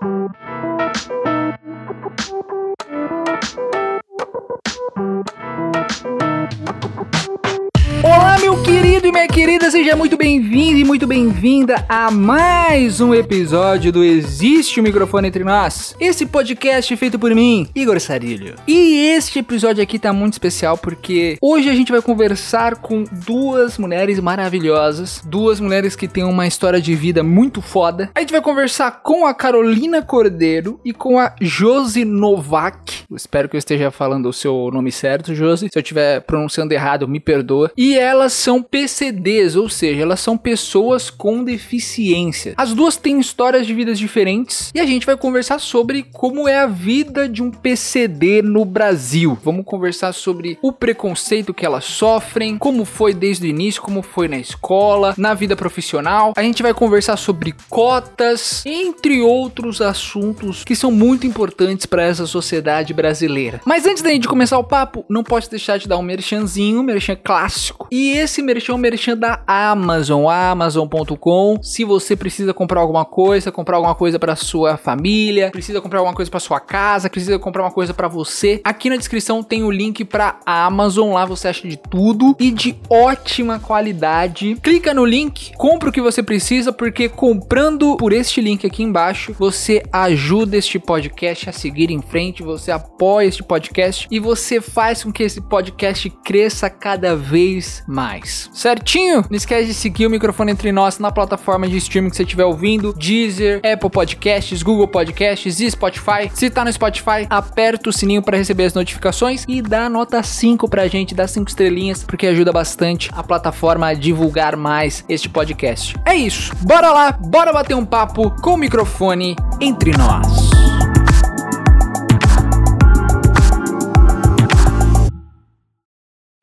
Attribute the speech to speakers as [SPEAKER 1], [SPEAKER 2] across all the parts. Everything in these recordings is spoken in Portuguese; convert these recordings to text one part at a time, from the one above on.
[SPEAKER 1] Minha querida, seja muito bem-vindo e muito bem-vinda a mais um episódio do Existe o Microfone Entre Nós, esse podcast feito por mim, Igor Sarilho. E este episódio aqui tá muito especial porque hoje a gente vai conversar com duas mulheres maravilhosas, duas mulheres que têm uma história de vida muito foda. A gente vai conversar com a Carolina Cordeiro e com a Josi Novak. Eu espero que eu esteja falando o seu nome certo, Josi. Se eu estiver pronunciando errado, me perdoa. E elas são PCDs, ou seja, elas são pessoas com deficiência. As duas têm histórias de vidas diferentes e a gente vai conversar sobre como é a vida de um PCD no Brasil. Vamos conversar sobre o preconceito que elas sofrem, como foi desde o início, como foi na escola, na vida profissional. A gente vai conversar sobre cotas, entre outros assuntos que são muito importantes para essa sociedade brasileira. Mas antes da gente começar o papo, não posso deixar de dar um merchanzinho, um merchan clássico e esse merchan é um merchan da Amazon, amazon.com. Se você precisa comprar alguma coisa, comprar alguma coisa para sua família, precisa comprar alguma coisa para sua casa, precisa comprar uma coisa para você, aqui na descrição tem o link para Amazon, lá você acha de tudo e de ótima qualidade. Clica no link, compra o que você precisa, porque comprando por este link aqui embaixo, você ajuda este podcast a seguir em frente, você apoia este podcast e você faz com que esse podcast cresça cada vez mais. Certinho? Não esquece de seguir o microfone entre nós na plataforma de streaming que você estiver ouvindo: Deezer, Apple Podcasts, Google Podcasts e Spotify. Se tá no Spotify, aperta o sininho para receber as notificações e dá nota 5 pra gente, dá 5 estrelinhas, porque ajuda bastante a plataforma a divulgar mais este podcast. É isso. Bora lá, bora bater um papo com o microfone entre nós.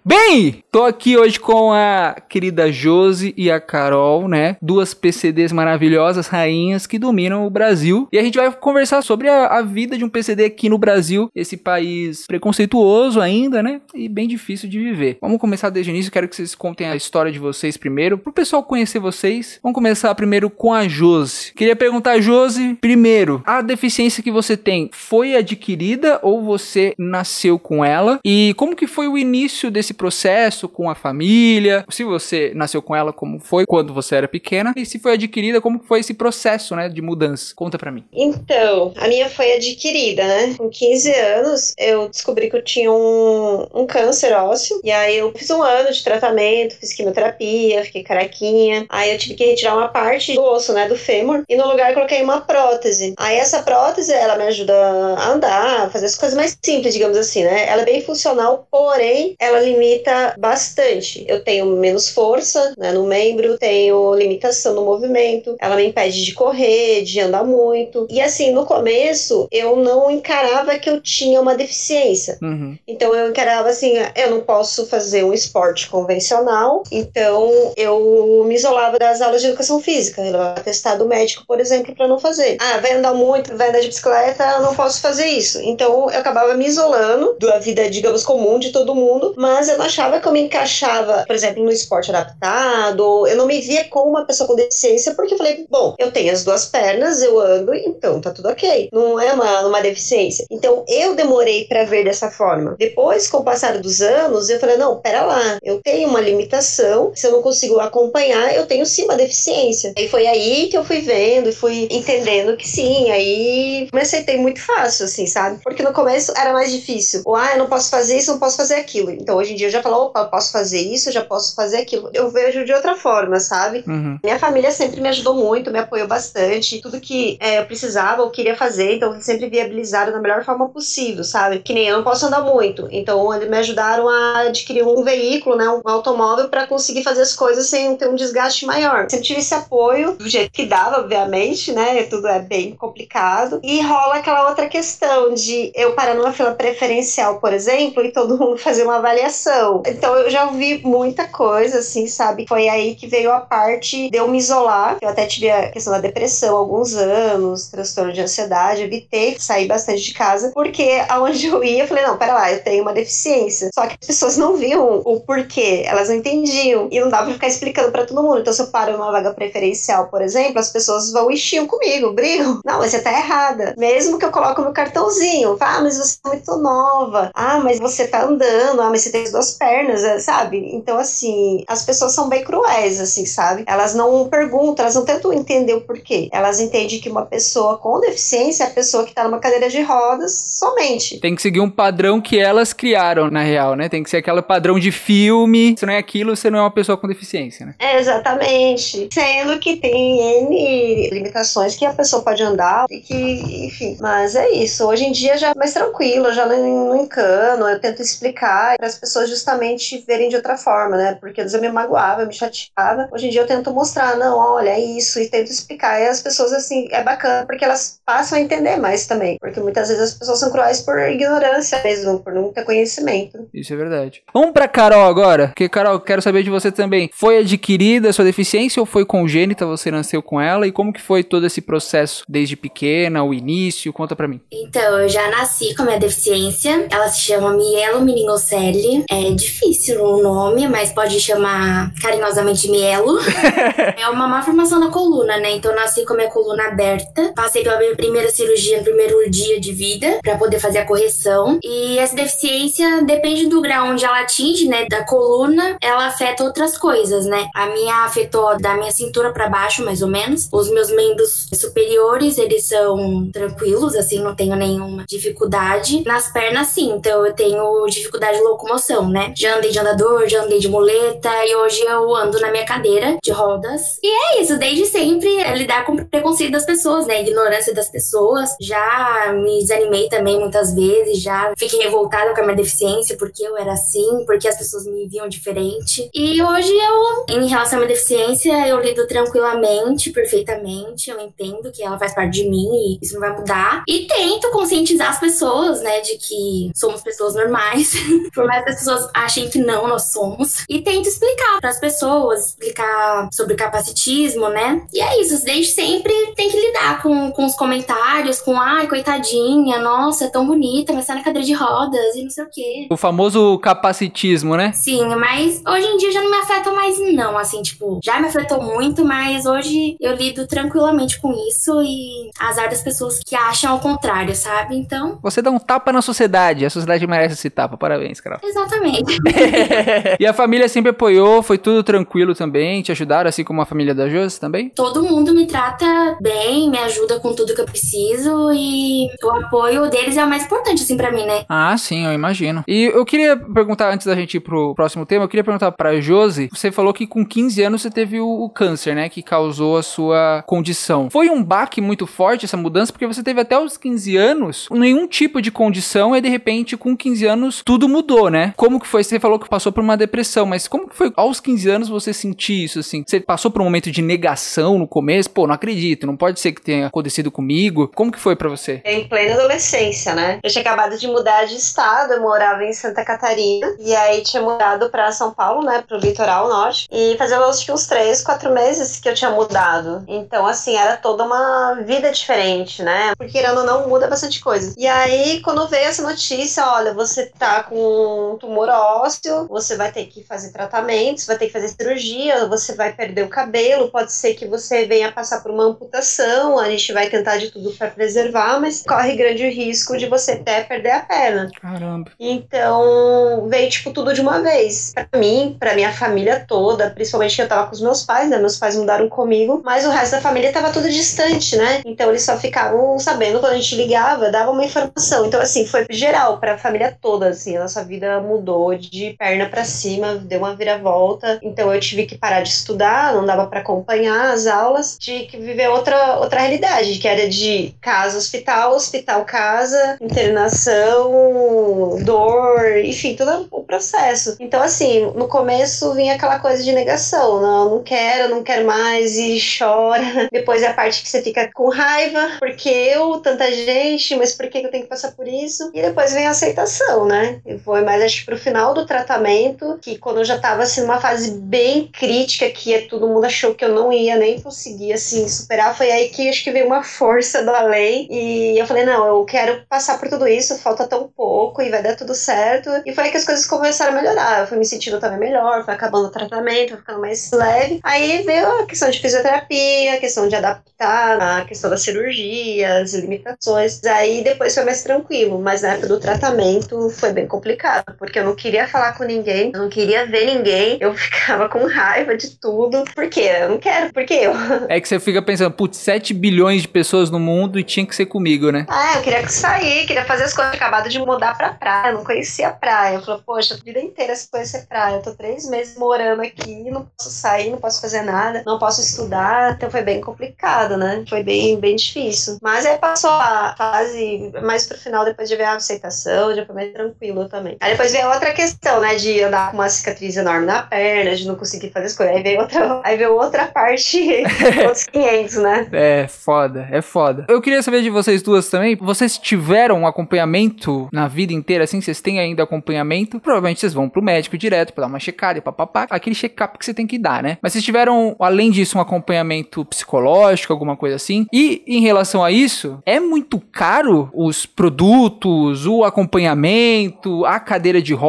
[SPEAKER 1] Bem, tô aqui hoje com a querida Josi e a Carol, né? Duas PCDs maravilhosas, rainhas que dominam o Brasil. E a gente vai conversar sobre a, a, vida de um PCD aqui no Brasil, esse país preconceituoso ainda, né? E bem difícil de viver. Vamos começar desde o início, quero que vocês contem a história de vocês primeiro, pro pessoal conhecer vocês. Vamos começar primeiro com a Josi. Queria perguntar a Josi, primeiro, a deficiência que você tem foi adquirida ou você nasceu com ela? E como que foi o início desse processo com a família, se você nasceu com ela, como foi quando você era pequena, e se foi adquirida, como foi esse processo, né, de mudança. Conta pra mim.
[SPEAKER 2] Então, a minha foi adquirida, né? Com 15 anos, eu descobri que eu tinha um, um câncer ósseo, e aí eu fiz um ano de tratamento, fiz quimioterapia, fiquei caraquinha, aí eu tive que retirar uma parte do osso, né, do fêmur, e no lugar coloquei uma prótese. Aí essa prótese, ela me ajuda a andar, a fazer as coisas mais simples, digamos assim, né? Ela é bem funcional, porém, ela limita limita bastante. Eu tenho menos força né, no membro, tenho limitação no movimento, ela me impede de correr, de andar muito. E assim, no começo, eu não encarava que eu tinha uma deficiência. Uhum. Então eu encarava assim, eu não posso fazer um esporte convencional, então eu me isolava das aulas de educação física, eu atestado médico, por exemplo, para não fazer. Ah, vai andar muito, vai andar de bicicleta, eu não posso fazer isso. Então eu acabava me isolando da vida, digamos, comum de todo mundo, mas eu eu não achava que eu me encaixava, por exemplo, no esporte adaptado, eu não me via como uma pessoa com deficiência, porque eu falei, bom, eu tenho as duas pernas, eu ando, então tá tudo ok. Não é uma, uma deficiência. Então eu demorei para ver dessa forma. Depois, com o passar dos anos, eu falei, não, pera lá, eu tenho uma limitação, se eu não consigo acompanhar, eu tenho sim uma deficiência. E foi aí que eu fui vendo e fui entendendo que sim, aí me aceitei muito fácil, assim, sabe? Porque no começo era mais difícil. Ou, ah, eu não posso fazer isso, não posso fazer aquilo. Então hoje em dia eu já falo, opa, eu posso fazer isso, eu já posso fazer aquilo. Eu vejo de outra forma, sabe? Uhum. Minha família sempre me ajudou muito, me apoiou bastante. Tudo que é, eu precisava, eu queria fazer, então sempre viabilizaram da melhor forma possível, sabe? Que nem eu não posso andar muito. Então eles me ajudaram a adquirir um veículo, né? Um automóvel para conseguir fazer as coisas sem ter um desgaste maior. Sempre tive esse apoio, do jeito que dava, obviamente, né? Tudo é bem complicado. E rola aquela outra questão de eu parar numa fila preferencial, por exemplo, e todo mundo fazer uma avaliação Então eu já ouvi muita coisa, assim, sabe? Foi aí que veio a parte de eu me isolar. Eu até tive a questão da depressão alguns anos, transtorno de ansiedade, evitei sair bastante de casa, porque aonde eu ia, eu falei, não, pera lá, eu tenho uma deficiência. Só que as pessoas não viam o porquê, elas não entendiam. E não dava pra ficar explicando para todo mundo. Então, se eu paro numa vaga preferencial, por exemplo, as pessoas vão e chiam comigo, brigam. Não, mas você tá errada. Mesmo que eu coloque meu cartãozinho. Ah, mas você é muito nova. Ah, mas você tá andando. Ah, mas você tem duas pernas, é, sabe? Então, assim, as pessoas são bem cruéis, assim, sabe? Elas não perguntam, elas não tentam entender o porquê. Elas entendem que uma pessoa com deficiência é a pessoa que tá numa cadeira de rodas somente.
[SPEAKER 1] Tem que seguir um padrão que elas criaram, na real, né? Tem que ser aquele padrão de filme. Se não é aquilo, você não é uma pessoa com deficiência, né?
[SPEAKER 2] É, exatamente. Sendo que tem N limitações que a pessoa pode andar e que, enfim. Mas é isso. Hoje em dia já é mais tranquilo, já não, não encano. Eu tento explicar para as pessoas justamente verem de outra forma, né? Porque às vezes eu me magoava, eu me chateava. Hoje em dia eu tento mostrar, não, olha, é isso, e tento explicar. E as pessoas, assim, é bacana porque elas passam a entender mais também. Porque muitas vezes as pessoas são cruéis por ignorância mesmo, por não ter conhecimento.
[SPEAKER 1] Isso é verdade. Vamos pra Carol agora. Porque, Carol, quero saber de você também. Foi adquirida a sua deficiência ou foi congênita? Você nasceu com ela? E como que foi todo esse processo desde pequena, o início? Conta pra mim.
[SPEAKER 3] Então, eu já nasci com a minha deficiência. Ela se chama mielomeningocele. É difícil o nome, mas pode chamar carinhosamente mielo. é uma má formação da coluna, né? Então, eu nasci com a minha coluna aberta. Passei pela minha primeira cirurgia no primeiro dia de vida para poder fazer a correção. E essa deficiência depende do grau onde ela atinge, né? Da coluna, ela afeta outras coisas, né? A minha afetou da minha cintura para baixo, mais ou menos. Os meus membros superiores, eles são tranquilos, assim, não tenho nenhuma dificuldade. Nas pernas, sim. Então, eu tenho dificuldade de locomoção, né? Já andei de andador, já andei de muleta e hoje eu ando na minha cadeira de rodas. E é isso, desde sempre é lidar com o preconceito das pessoas, né? Ignorância das pessoas. Já me desanimei também muitas vezes, já fiquei revoltada com a minha deficiência porque eu era assim, porque as pessoas me viam diferente. E hoje eu, em relação à minha deficiência, eu lido tranquilamente, perfeitamente. Eu entendo que ela faz parte de mim e isso não vai mudar. E tento conscientizar as pessoas, né, de que somos pessoas normais. Por mais que as pessoas achem que não, nós somos. E tento explicar para as pessoas, explicar sobre capacitismo, né? E é isso, desde sempre tem que lidar com, com os comentários, com ai, coitadinha, nossa, é tão bonita, mas tá na cadeira de rodas e não sei o quê.
[SPEAKER 1] O famoso capacitismo, né?
[SPEAKER 3] Sim, mas hoje em dia já não me afeta mais, não. Assim, tipo, já me afetou muito, mas hoje eu lido tranquilamente com isso e azar das pessoas que acham ao contrário, sabe? Então.
[SPEAKER 1] Você dá um tapa na sociedade, a sociedade merece esse tapa. Parabéns, Carol.
[SPEAKER 3] Exatamente.
[SPEAKER 1] e a família sempre apoiou, foi tudo tranquilo também, te ajudaram, assim como a família da Josi também?
[SPEAKER 3] Todo mundo me trata bem, me ajuda com tudo que eu preciso e o apoio deles é o mais importante, assim, pra mim, né?
[SPEAKER 1] Ah, sim, eu imagino. E eu queria perguntar, antes da gente ir pro próximo tema, eu queria perguntar pra Josi, você falou que com 15 anos você teve o, o câncer, né, que causou a sua condição. Foi um baque muito forte essa mudança, porque você teve até os 15 anos nenhum tipo de condição e de repente com 15 anos tudo mudou, né? Como que foi? Você falou que passou por uma depressão, mas como que foi aos 15 anos você sentir isso assim? Você passou por um momento de negação no começo? Pô, não acredito, não pode ser que tenha acontecido comigo. Como que foi para você?
[SPEAKER 2] Em plena adolescência, né? Eu tinha acabado de mudar de estado, eu morava em Santa Catarina e aí tinha mudado para São Paulo, né, pro litoral norte. E fazia acho que uns três, quatro meses que eu tinha mudado. Então, assim, era toda uma vida diferente, né? Porque irando ou não muda bastante coisa. E aí, quando veio essa notícia, olha, você tá com um tumor ósseo, você vai ter que fazer tratamentos, vai ter que fazer cirurgia, você vai perder o cabelo, pode ser que você venha passar por uma amputação, a gente vai tentar de tudo para preservar, mas corre grande risco de você até perder a perna.
[SPEAKER 1] Caramba.
[SPEAKER 2] Então, veio tipo tudo de uma vez. Para mim, para minha família toda, principalmente que eu tava com os meus pais, né? Meus pais mudaram comigo, mas o resto da família tava tudo distante, né? Então eles só ficavam sabendo quando a gente ligava, dava uma informação. Então assim, foi geral para a família toda, assim, a nossa vida mudou de perna para cima, deu uma viravolta. Então eu tive que parar de estudar, não dava para acompanhar as aulas, tive que viver outra outra realidade, que era de casa hospital, hospital casa, internação, dor, enfim, todo o processo. Então assim, no começo vinha aquela coisa de negação, não, não quero, não quero mais e chora. depois é a parte que você fica com raiva, porque eu, tanta gente, mas por que eu tenho que passar por isso? E depois vem a aceitação, né? E foi mais acho pro final do tratamento, que quando eu já tava assim numa fase bem crítica, que todo mundo achou que eu não ia nem conseguir assim superar, foi aí que acho que veio uma força da lei e eu falei, não, eu quero passar por tudo isso, falta tão pouco e vai dar tudo certo. E foi aí que as coisas começaram a melhorar. Eu fui me sentindo também melhor, foi acabando o tratamento, foi ficando mais leve. Aí veio a questão de fisioterapia, a questão de adaptar, a questão da cirurgia, as limitações. Aí depois foi mais tranquilo, mas na época do tratamento foi bem complicado, porque eu não queria falar com ninguém, eu não queria ver ninguém, eu ficava com raiva de tudo. Por quê? Eu não quero, porque eu.
[SPEAKER 1] É que você fica pensando, putz, 7 bilhões de pessoas no mundo e tinha que ser comigo, né?
[SPEAKER 2] Ah, eu queria sair, queria fazer as coisas. Acabado de mudar pra praia, eu não conhecia a praia. Eu falei, poxa, a vida inteira se conhecer praia. Eu tô três meses morando aqui, não posso sair, não posso fazer nada, não posso estudar. Então foi bem complicado, né? Foi bem, bem difícil. Mas aí passou a fase mais pro final, depois de ver a aceitação, já foi mais tranquilo também. Aí depois veio outra questão, né? De andar com uma cicatriz enorme na perna, de não conseguir fazer as coisas. Aí veio outra, aí veio outra parte, outros 500, né?
[SPEAKER 1] É, foda, é foda. Eu queria saber de vocês duas também. Vocês tiveram um acompanhamento na vida inteira, assim? Vocês têm ainda acompanhamento? Provavelmente vocês vão pro médico direto pra dar uma checada e papapá. Aquele check-up que você tem que dar, né? Mas vocês tiveram, além disso, um acompanhamento psicológico, alguma coisa assim? E em relação a isso, é muito caro os produtos, o acompanhamento, a cadeira de rodas?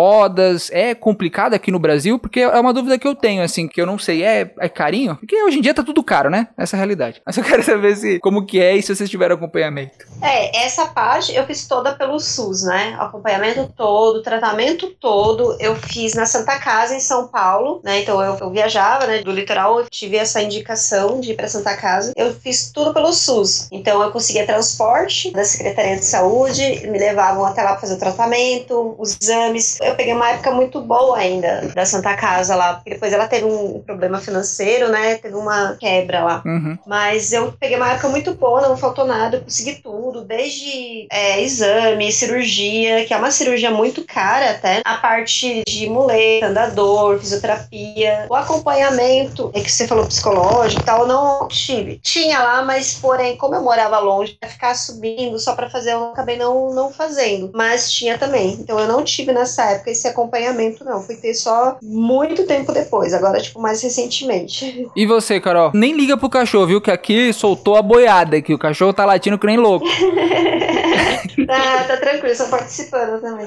[SPEAKER 1] É complicado aqui no Brasil? Porque é uma dúvida que eu tenho, assim, que eu não sei. É, é carinho? Porque hoje em dia tá tudo caro, né? Essa é a realidade. Mas eu quero saber se, como que é e se vocês tiveram acompanhamento.
[SPEAKER 2] É, essa parte eu fiz toda pelo SUS, né? Acompanhamento todo, tratamento todo, eu fiz na Santa Casa, em São Paulo, né? Então eu, eu viajava, né, do litoral, eu tive essa indicação de ir pra Santa Casa. Eu fiz tudo pelo SUS. Então eu conseguia transporte da Secretaria de Saúde, me levavam até lá pra fazer o tratamento, os exames. Eu peguei uma época muito boa ainda da Santa Casa lá, porque depois ela teve um problema financeiro, né? Teve uma quebra lá.
[SPEAKER 1] Uhum.
[SPEAKER 2] Mas eu peguei uma época muito boa, não faltou nada, eu consegui tudo, desde é, exame, cirurgia, que é uma cirurgia muito cara até, a parte de muleta, andador, fisioterapia, o acompanhamento, é que você falou psicológico e tal, eu não tive. Tinha lá, mas porém, como eu morava longe, ia ficar subindo só para fazer, eu acabei não, não fazendo. Mas tinha também. Então eu não tive nessa época esse acompanhamento, não. Fui ter só muito tempo depois, agora, tipo, mais recentemente.
[SPEAKER 1] E você, Carol? Nem liga pro cachorro, viu? Que aqui soltou a boiada, que o cachorro tá latindo que nem louco.
[SPEAKER 2] ah, tá tranquilo, só participando também.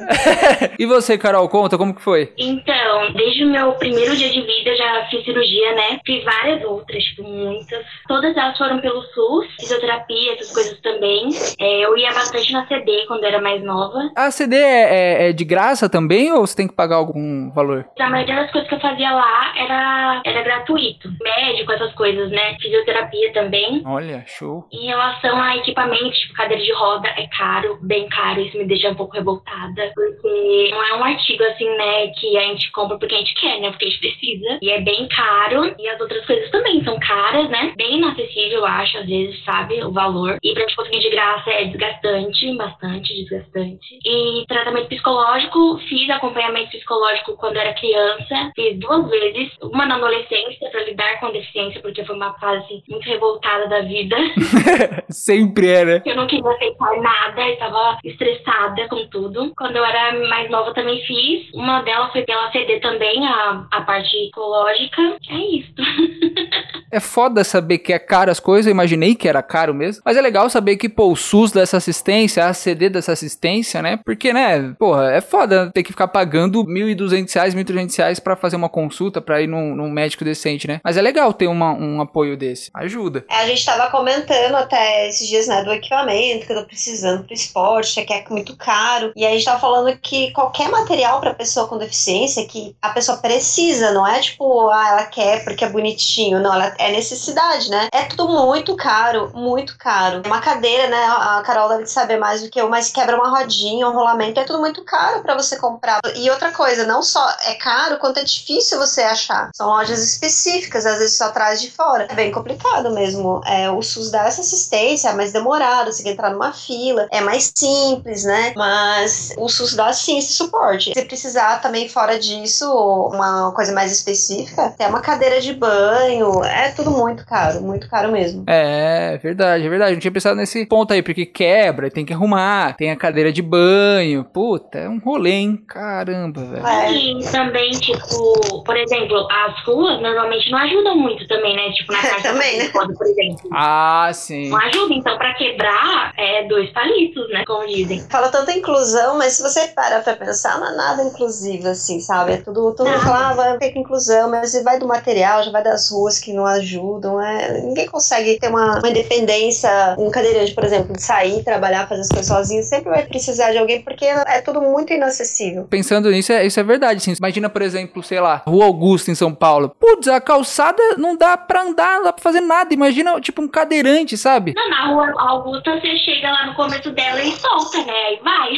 [SPEAKER 1] e você, Carol, conta como que foi?
[SPEAKER 3] Então, desde o meu primeiro dia de vida já fiz cirurgia, né? Fiz várias outras, tipo, muitas. Todas elas foram pelo SUS, fisioterapia, essas coisas também. É, eu ia bastante na CD quando era mais nova.
[SPEAKER 1] A CD é, é, é, de graça também ou você tem que pagar algum valor?
[SPEAKER 3] A maioria das coisas que eu fazia lá era, era gratuito. Médico, essas coisas, né? Fisioterapia também.
[SPEAKER 1] Olha, show.
[SPEAKER 3] Em relação a equipamentos, tipo cadeira de roda, é caro, bem caro. Isso me deixa um pouco revoltada. Porque não é um artigo assim, né, que a gente compra porque a gente quer, né? Porque a gente precisa. E é bem caro. E as outras coisas também são caras, né? Bem inacessível, eu acho, às vezes, sabe? O valor. E pra gente conseguir de graça é desgastante, bastante desgastante. E tratamento psicológico, fiz acompanhamento psicológico quando era criança. Fiz duas vezes. Uma na adolescência pra lidar com a deficiência, porque foi uma fase muito revoltada da vida.
[SPEAKER 1] Sempre é, né?
[SPEAKER 3] Eu não queria aceitar nada, estava estressada com tudo. Quando eu era mais nova também fiz. Uma delas foi pela CD também, a, a parte psicológica. É isso.
[SPEAKER 1] É foda saber que é caro as coisas, eu imaginei que era caro mesmo. Mas é legal saber que, pô, o SUS dessa assistência, a CD dessa assistência, né? Porque, né, porra, é foda ter que ficar pagando R$ 1.200, 1.300 reais pra fazer uma consulta, pra ir num, num médico decente, né? Mas é legal ter uma, um apoio desse. Ajuda.
[SPEAKER 2] É, a gente tava comentando até esses dias, né, do equipamento que eu tô precisando pro esporte, que é muito caro. E aí a gente tava falando que qualquer material pra pessoa com deficiência que a pessoa precisa, não é tipo, ah, ela quer porque é bonitinho. Não, ela é necessidade, né? É tudo muito caro, muito caro. Uma cadeira, né? A Carol deve saber mais do que eu, mas quebra uma rodinha, um rolamento, é tudo muito caro para você comprar. E outra coisa, não só é caro, quanto é difícil você achar. São lojas específicas, às vezes só traz de fora. É bem complicado mesmo. É, o SUS dá essa assistência, é mais demorado, você tem que entrar numa fila, é mais simples, né? Mas o SUS dá sim esse suporte. Se precisar também fora disso, uma coisa mais específica, tem uma cadeira de banho, é tudo muito caro, muito caro mesmo.
[SPEAKER 1] É, verdade, é verdade. Não tinha pensado nesse ponto aí, porque quebra, tem que arrumar, tem a cadeira de banho. Puta, é um rolê, hein? Caramba, velho.
[SPEAKER 3] É. E também, tipo, por exemplo, as ruas normalmente não ajudam muito também, né? Tipo, na casa
[SPEAKER 2] também, né?
[SPEAKER 3] por exemplo.
[SPEAKER 1] Ah, sim.
[SPEAKER 3] Não ajuda, então pra quebrar é dois palitos, né? Como dizem.
[SPEAKER 2] Fala tanta inclusão, mas se você para pra pensar, não é nada inclusivo, assim, sabe? É tudo, todo mundo fala, ah, vai ter que inclusão, mas vai do material, já vai das ruas que não ajudam. É, ninguém consegue ter uma, uma independência, um cadeirante, por exemplo, de sair, trabalhar, fazer as coisas sozinho, sempre vai precisar de alguém, porque é tudo muito inacessível.
[SPEAKER 1] Pensando nisso, é, isso é verdade, sim. Imagina, por exemplo, sei lá, Rua Augusta em São Paulo. Putz, a calçada não dá pra andar, não dá pra fazer nada. Imagina, tipo, um cadeirante, sabe?
[SPEAKER 3] Não, na Rua Augusta você chega lá no começo dela e solta, né? Aí vai.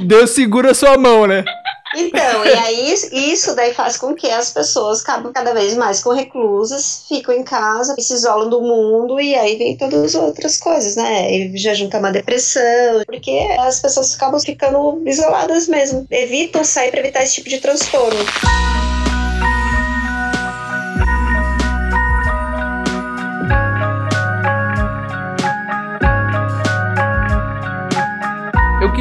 [SPEAKER 1] Deus segura sua mão, né?
[SPEAKER 2] Então, e aí isso daí faz com que as pessoas acabem cada vez mais com reclusas, ficam em casa, se isolam do mundo e aí vem todas as outras coisas, né? E já junta uma depressão, porque as pessoas acabam ficando isoladas mesmo, evitam sair para evitar esse tipo de transtorno.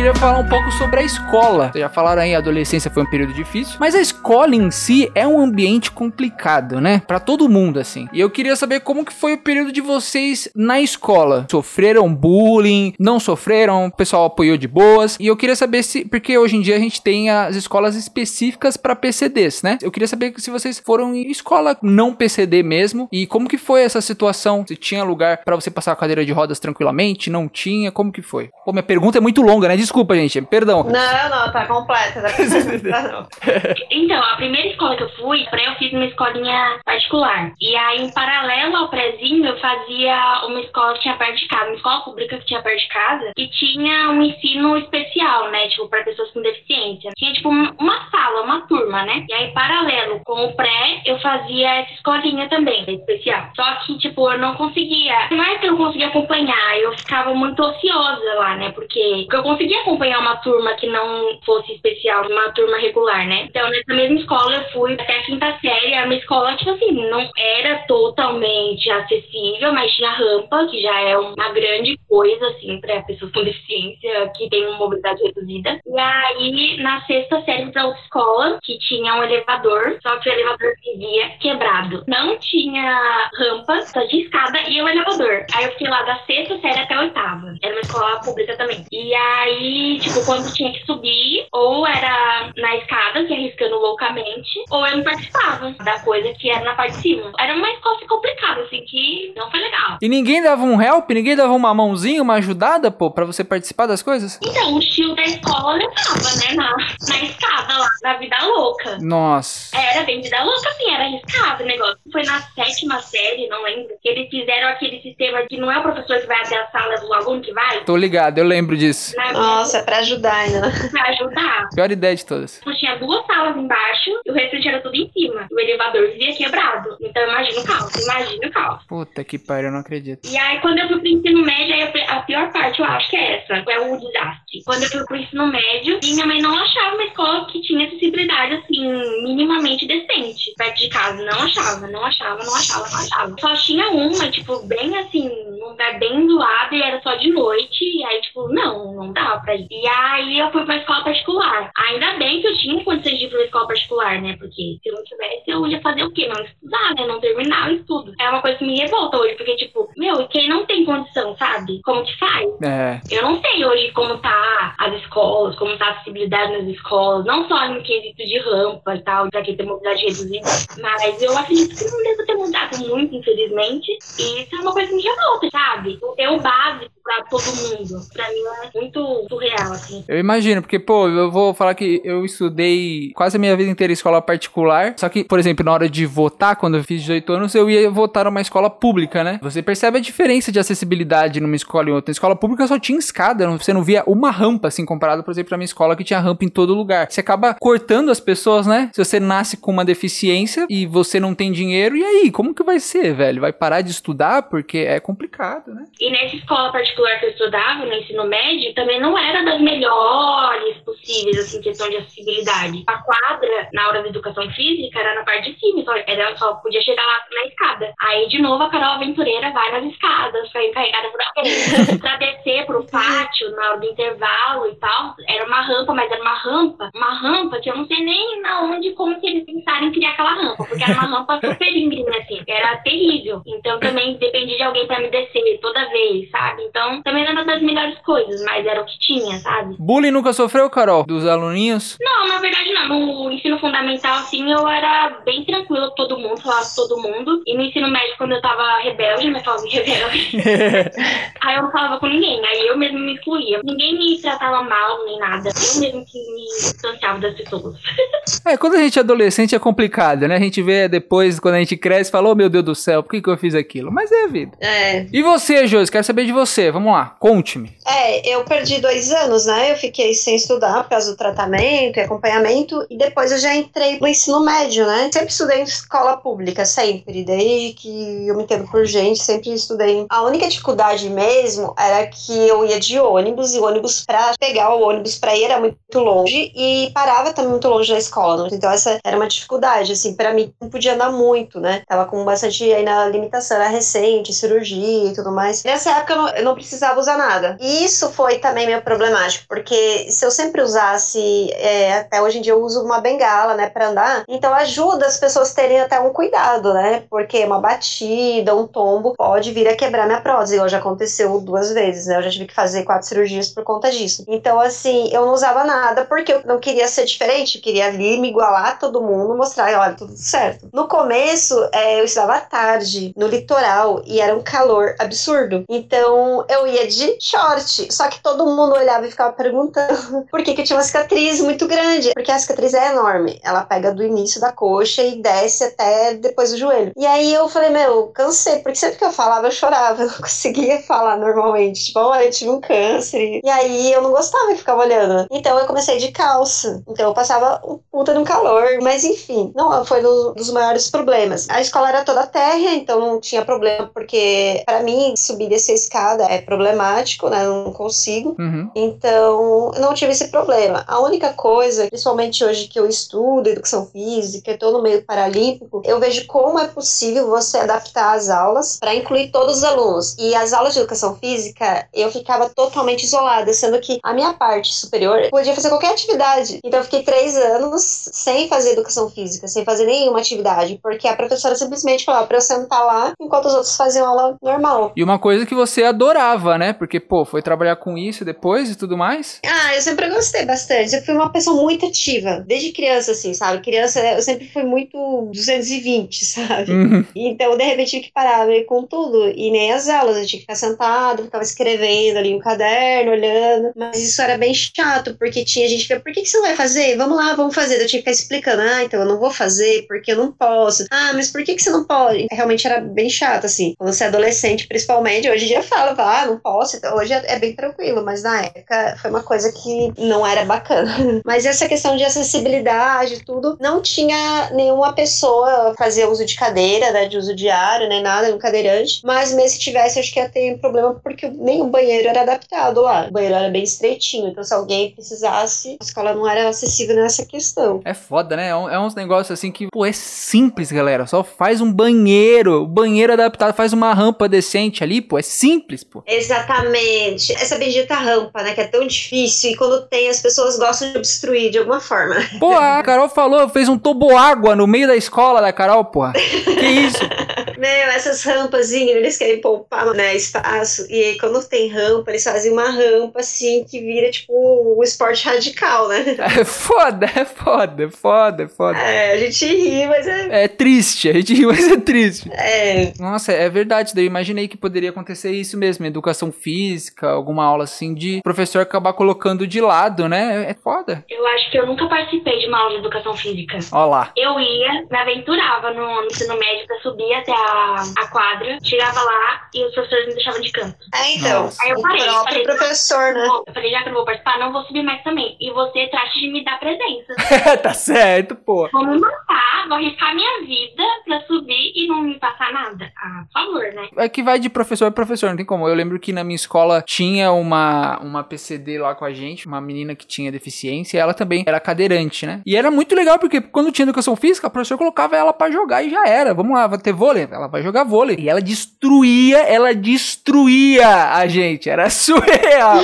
[SPEAKER 1] Queria falar um pouco sobre a escola. Vocês já falaram aí, a adolescência foi um período difícil, mas a escola em si é um ambiente complicado, né? Para todo mundo, assim. E eu queria saber como que foi o período de vocês na escola. Sofreram bullying? Não sofreram? O pessoal apoiou de boas? E eu queria saber se, porque hoje em dia a gente tem as escolas específicas para PCDs, né? Eu queria saber se vocês foram em escola não PCD mesmo e como que foi essa situação? Se tinha lugar para você passar a cadeira de rodas tranquilamente? Não tinha? Como que foi? Pô, minha pergunta é muito longa, né? Desculpa, gente. Perdão.
[SPEAKER 2] Não, não, tá completa. Tá
[SPEAKER 3] então, a primeira escola que eu fui, eu fiz uma escolinha particular. E aí, em paralelo ao prézinho, eu fazia uma escola que tinha perto de casa, uma escola pública que tinha perto de casa, e tinha um ensino especial, né? Tipo, pra pessoas com deficiência. Tinha, tipo, uma sala, uma turma, né? E aí, paralelo com o pré, eu fazia essa escolinha também, especial. Só que, tipo, eu não conseguia. Não é que eu não conseguia acompanhar, eu ficava muito ociosa lá, né? Porque eu conseguia acompanhar uma turma que não fosse especial, uma turma regular, né? Então, nessa mesma escola eu fui até a quinta série. Era uma escola, tipo assim, não era totalmente acessível, mas tinha rampa, que já é uma grande coisa, assim, para pessoas com deficiência que tem uma mobilidade reduzida. E aí, na sexta série pra outra escola, que tinha um elevador, só que o elevador vivia quebrado. Não tinha rampa, só tinha escada e o elevador. Aí eu fiquei lá da sexta série até a oitava. Era uma escola pública também. E aí aí, tipo, quando tinha que subir, ou era na escada, se arriscando loucamente, ou eu não participava da coisa que era na parte de cima. Era uma escola complicada, assim, que não foi legal.
[SPEAKER 1] E ninguém dava um help? Ninguém dava uma mãozinha, uma ajudada, pô, pra você participar das coisas?
[SPEAKER 3] Então, o tio da escola levava, né, na, na escada lá, na vida louca.
[SPEAKER 1] Nossa.
[SPEAKER 3] Era bem vida louca, assim, era arriscado o negócio. Foi na sétima série, não lembro, que eles fizeram aquele sistema que não é o professor que vai até a sala do aluno que vai.
[SPEAKER 1] Tô ligado, eu lembro disso.
[SPEAKER 2] Na nossa, é pra ajudar ainda. Né?
[SPEAKER 3] Pra ajudar.
[SPEAKER 1] Pior ideia de todas.
[SPEAKER 3] Tinha duas salas embaixo e o restante era tudo em cima. O elevador vivia quebrado. Então imagina o caos, imagina o caos.
[SPEAKER 1] Puta que pariu, eu não acredito.
[SPEAKER 3] E aí quando eu fui pro ensino médio, a pior parte eu acho que é essa. É o desastre. Quando eu fui pro ensino médio, minha mãe não achava uma escola que tinha acessibilidade, assim, minimamente decente. Perto de casa. Não achava, não achava, não achava, não achava. Só tinha uma, tipo, bem assim, num lugar bem do lado e era só de noite. E aí, tipo, não, não dava ir. E aí eu fui pra escola particular. Ainda bem que eu tinha condições de ir pra escola particular, né? Porque se eu não tivesse, eu ia fazer o quê? Não estudar, né? Não terminar o estudo. É uma coisa que me revolta hoje, porque, tipo, meu, quem não tem condição, sabe? Como que faz?
[SPEAKER 1] É.
[SPEAKER 3] Eu não sei hoje como tá as escolas, como tá a acessibilidade nas escolas, não só em quesito de rampa e tal, pra quem tem mobilidade reduzida, mas eu acredito que não deve ter mudado muito, infelizmente. E isso é uma coisa que me revolta, sabe? O o básico pra todo mundo. Pra mim é muito surreal, assim.
[SPEAKER 1] Eu imagino, porque, pô, eu vou falar que eu estudei quase a minha vida inteira em escola particular. Só que, por exemplo, na hora de votar, quando eu fiz 18 anos, eu ia votar numa escola pública, né? Você percebe a diferença de acessibilidade numa escola e outra. Na escola pública só tinha escada, você não via uma rampa, assim, comparado, por exemplo, à minha escola que tinha rampa em todo lugar. Você acaba cortando as pessoas, né? Se você nasce com uma deficiência e você não tem dinheiro, e aí? Como que vai ser, velho? Vai parar de estudar? Porque é complicado, né?
[SPEAKER 3] E nessa escola particular, lugar que eu estudava, no ensino médio, também não era das melhores possíveis, assim, questão de acessibilidade. A quadra, na hora da educação física, era na parte de cima, só, era, só podia chegar lá na escada. Aí, de novo, a Carol Aventureira vai nas escadas, foi encarregada por alguém. pra descer pro pátio, na hora do intervalo e tal, era uma rampa, mas era uma rampa, uma rampa que eu não sei nem na onde, como que eles pensaram em criar aquela rampa, porque era uma rampa super íngreme, assim, era terrível. Então, também dependia de alguém pra me descer toda vez, sabe? Então, também não era das melhores coisas, mas era o que tinha, sabe?
[SPEAKER 1] Bullying nunca sofreu, Carol? Dos aluninhos?
[SPEAKER 3] Não, na verdade não. No ensino fundamental, assim, eu era bem tranquila com todo mundo, falava com todo mundo. E no ensino médio, quando eu tava rebelde, me falava rebelde, aí eu não falava com ninguém. Aí eu mesmo me excluía. Ninguém me tratava mal, nem nada. Eu mesmo que me distanciava das pessoas.
[SPEAKER 1] é, quando a gente é adolescente é complicado, né? A gente vê depois, quando a gente cresce, fala, oh meu Deus do céu, por que, que eu fiz aquilo? Mas é a vida.
[SPEAKER 2] É.
[SPEAKER 1] E você, Josi? Quero saber de você. Vamos lá, conte-me.
[SPEAKER 2] É, eu perdi dois anos, né? Eu fiquei sem estudar por causa do tratamento e acompanhamento. E depois eu já entrei no ensino médio, né? Sempre estudei em escola pública, sempre. Desde que eu me entendo por gente, sempre estudei. A única dificuldade mesmo era que eu ia de ônibus e o ônibus pra pegar o ônibus pra ir era muito longe e parava também muito longe da escola. Então essa era uma dificuldade, assim, pra mim não podia andar muito, né? Tava com bastante aí na limitação, era recente, cirurgia e tudo mais. Nessa época eu não, eu não precisava usar nada. E isso foi também meio problemático, porque se eu sempre usasse, é, até hoje em dia eu uso uma bengala, né, pra andar, então ajuda as pessoas terem até um cuidado, né? Porque uma batida, um tombo pode vir a quebrar minha prótese. Já aconteceu duas vezes, né? Eu já tive que fazer quatro cirurgias por conta disso. Então, assim, eu não usava nada porque eu não queria ser diferente, eu queria ali me igualar todo mundo, mostrar, olha, tudo certo. No começo, é, eu estudava à tarde, no litoral, e era um calor absurdo. Então, eu ia de short, só que todo mundo olhava e ficava perguntando por que, que eu tinha uma cicatriz muito grande. Porque a cicatriz é enorme. Ela pega do início da coxa e desce até depois do joelho. E aí eu falei, meu, cansei, porque sempre que eu falava, eu chorava, eu não conseguia falar normalmente. Tipo, olha, eu tive um câncer. E aí eu não gostava de ficar olhando. Então eu comecei de calça. Então eu passava um puta no calor. Mas enfim, não foi um dos maiores problemas. A escola era toda terra, então não tinha problema, porque para mim subir e descer a escada é problemático, né? Eu não consigo.
[SPEAKER 1] Uhum.
[SPEAKER 2] Então eu não tive esse problema. A única coisa, principalmente hoje que eu estudo educação física, tô no meio paralímpico, eu vejo como é possível você adaptar as aulas para incluir todos os alunos. E as aulas de educação física, eu ficava totalmente isolada, sendo que a minha parte superior podia fazer qualquer atividade. Então eu fiquei três anos sem fazer educação física, sem fazer nenhuma atividade, porque a professora simplesmente falava pra eu sentar lá enquanto os outros faziam aula normal.
[SPEAKER 1] E uma coisa que você adorava, né? Porque, pô, foi trabalhar com isso depois e tudo mais.
[SPEAKER 2] Ah, eu sempre gostei bastante. Eu fui uma pessoa muito ativa, desde criança, assim, sabe? Criança, eu sempre fui muito 220, sabe?
[SPEAKER 1] Uhum.
[SPEAKER 2] Então, de repente, tive que parar meio com tudo. E nem as aulas, eu tinha que ficar sentado, ficava escrevendo ali um caderno, olhando. Mas isso era bem chato, porque tinha gente que por que, que você não vai fazer? Vamos lá, vamos fazer. Eu tinha que ficar explicando, ah, então eu não vou fazer porque eu não posso. Ah, mas por que, que você não pode? Realmente era bem chato, assim. Quando você é adolescente, principalmente, hoje em dia fala, ah, não posso. Então, hoje é bem tranquilo, mas na época foi uma coisa que não era bacana. Mas essa questão de acessibilidade, tudo, não tinha nenhuma pessoa fazer uso de cadeira, né, de uso diário, nem nada, um cadeirante. Mas mesmo se tivesse, acho que ia ter problema porque nem o banheiro era adaptado lá. O banheiro era bem estreitinho, então se alguém precisasse, a escola não era acessível nessa questão.
[SPEAKER 1] É foda, né? É, um, é uns negócios assim que, pô, é simples, galera. Só faz um banheiro, banheiro adaptado, faz uma rampa decente ali, pô, é simples, pô.
[SPEAKER 2] Exatamente. Essa bendita rampa, né, que é tão difícil e quando tem, as pessoas gostam de obstruir de alguma forma.
[SPEAKER 1] Pô, a Carol falou, fez um toboágua no meio da escola da Carol, pô. Que isso?
[SPEAKER 2] Meu, essas rampas, eles querem poupar né, espaço. E aí, quando tem rampa, eles fazem uma rampa assim que vira tipo um esporte radical, né?
[SPEAKER 1] É foda, é foda, é foda, é foda.
[SPEAKER 2] É, a gente ri, mas é.
[SPEAKER 1] É triste, a gente ri, mas é triste.
[SPEAKER 2] É.
[SPEAKER 1] Nossa, é verdade. Daí eu imaginei que poderia acontecer isso mesmo, educação física, alguma aula assim, de professor acabar colocando de lado, né? É foda.
[SPEAKER 3] Eu acho que eu nunca participei de uma aula de educação física.
[SPEAKER 1] Ó lá.
[SPEAKER 3] Eu ia, me aventurava no, no ensino médio pra subir até a, a quadra, chegava lá e os professores me deixavam de canto.
[SPEAKER 2] É, então.
[SPEAKER 3] Aí eu parei.
[SPEAKER 2] O próprio
[SPEAKER 3] falei,
[SPEAKER 2] professor, né?
[SPEAKER 3] Eu falei, já que eu não vou participar, não vou subir mais também. E você trate de me dar presença.
[SPEAKER 1] tá certo, pô.
[SPEAKER 3] Vou me matar, vou arriscar minha vida pra subir e não me passar nada. Ah, por favor, né?
[SPEAKER 1] É que vai de professor a professor, não tem como. Eu lembro que na minha escola tinha uma, uma PCD lá com a gente, uma menina que tinha deficiência, e ela também era cadeirante, né? E era muito legal, porque quando tinha educação física, o professor colocava ela pra jogar e já era. Vamos lá, vai ter vôlei? Ela vai jogar vôlei. E ela destruía, ela destruía a gente. Era surreal.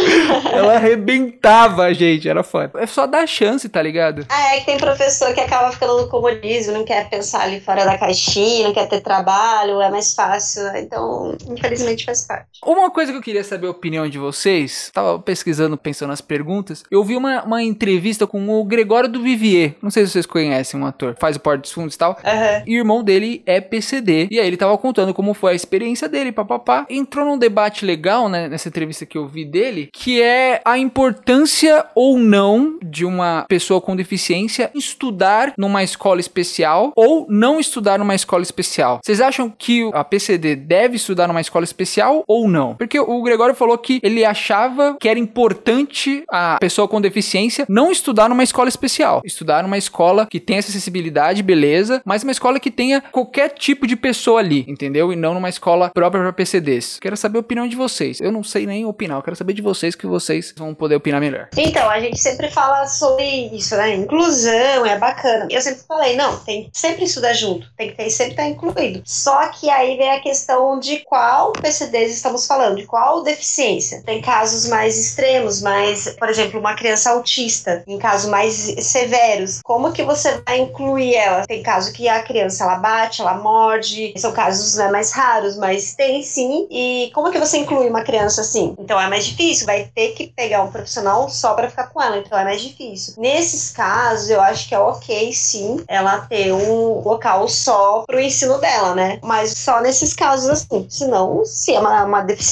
[SPEAKER 1] ela arrebentava a gente, era foda. É só dar chance, tá ligado?
[SPEAKER 2] Ah, é que tem professor que acaba ficando no comodismo, não quer pensar ali fora da caixinha, não quer ter trabalho, é mais fácil. Então, infelizmente faz parte.
[SPEAKER 1] Uma coisa que eu queria saber a opinião de vocês, tava pesquisando, pensando nas perguntas, eu vi uma, uma entrevista com o Gregório do Vivier, não sei se vocês conhecem um ator, faz o Porto dos Fundos e tal,
[SPEAKER 2] Aham.
[SPEAKER 1] e o irmão dele é PCD, e aí ele tava contando como foi a experiência dele, papapá, entrou num debate legal, né, nessa entrevista que eu vi dele, que é a importância ou não de uma pessoa com deficiência estudar numa escola especial ou não estudar numa escola especial. Vocês acham que a PCD deve estudar numa escola especial ou não? Porque o Gregório falou que ele achava que era importante a pessoa com deficiência não estudar numa escola especial, estudar numa escola que tenha essa acessibilidade, beleza, mas uma escola que tenha qualquer tipo de pessoa ali, entendeu? E não numa escola própria para PCDs. Quero saber a opinião de vocês. Eu não sei nem opinar, eu quero saber de vocês que vocês vão poder opinar melhor.
[SPEAKER 2] Então, a gente sempre fala sobre isso, né? Inclusão, é bacana. Eu sempre falei, não, tem que sempre estudar junto, tem que ter, sempre estar incluído. Só que aí vem a questão de qual PCDs estamos falando, de qual deficiência. Tem casos mais extremos, mais, por exemplo, uma criança autista, em casos mais severos. Como que você vai incluir ela? Tem caso que a criança ela bate, ela morde, são casos né, mais raros, mas tem sim. E como que você inclui uma criança assim? Então é mais difícil, vai ter que pegar um profissional só para ficar com ela, então é mais difícil. Nesses casos, eu acho que é ok sim ela ter um local só pro ensino dela, né? Mas só nesses casos assim. Senão, se é uma, uma deficiência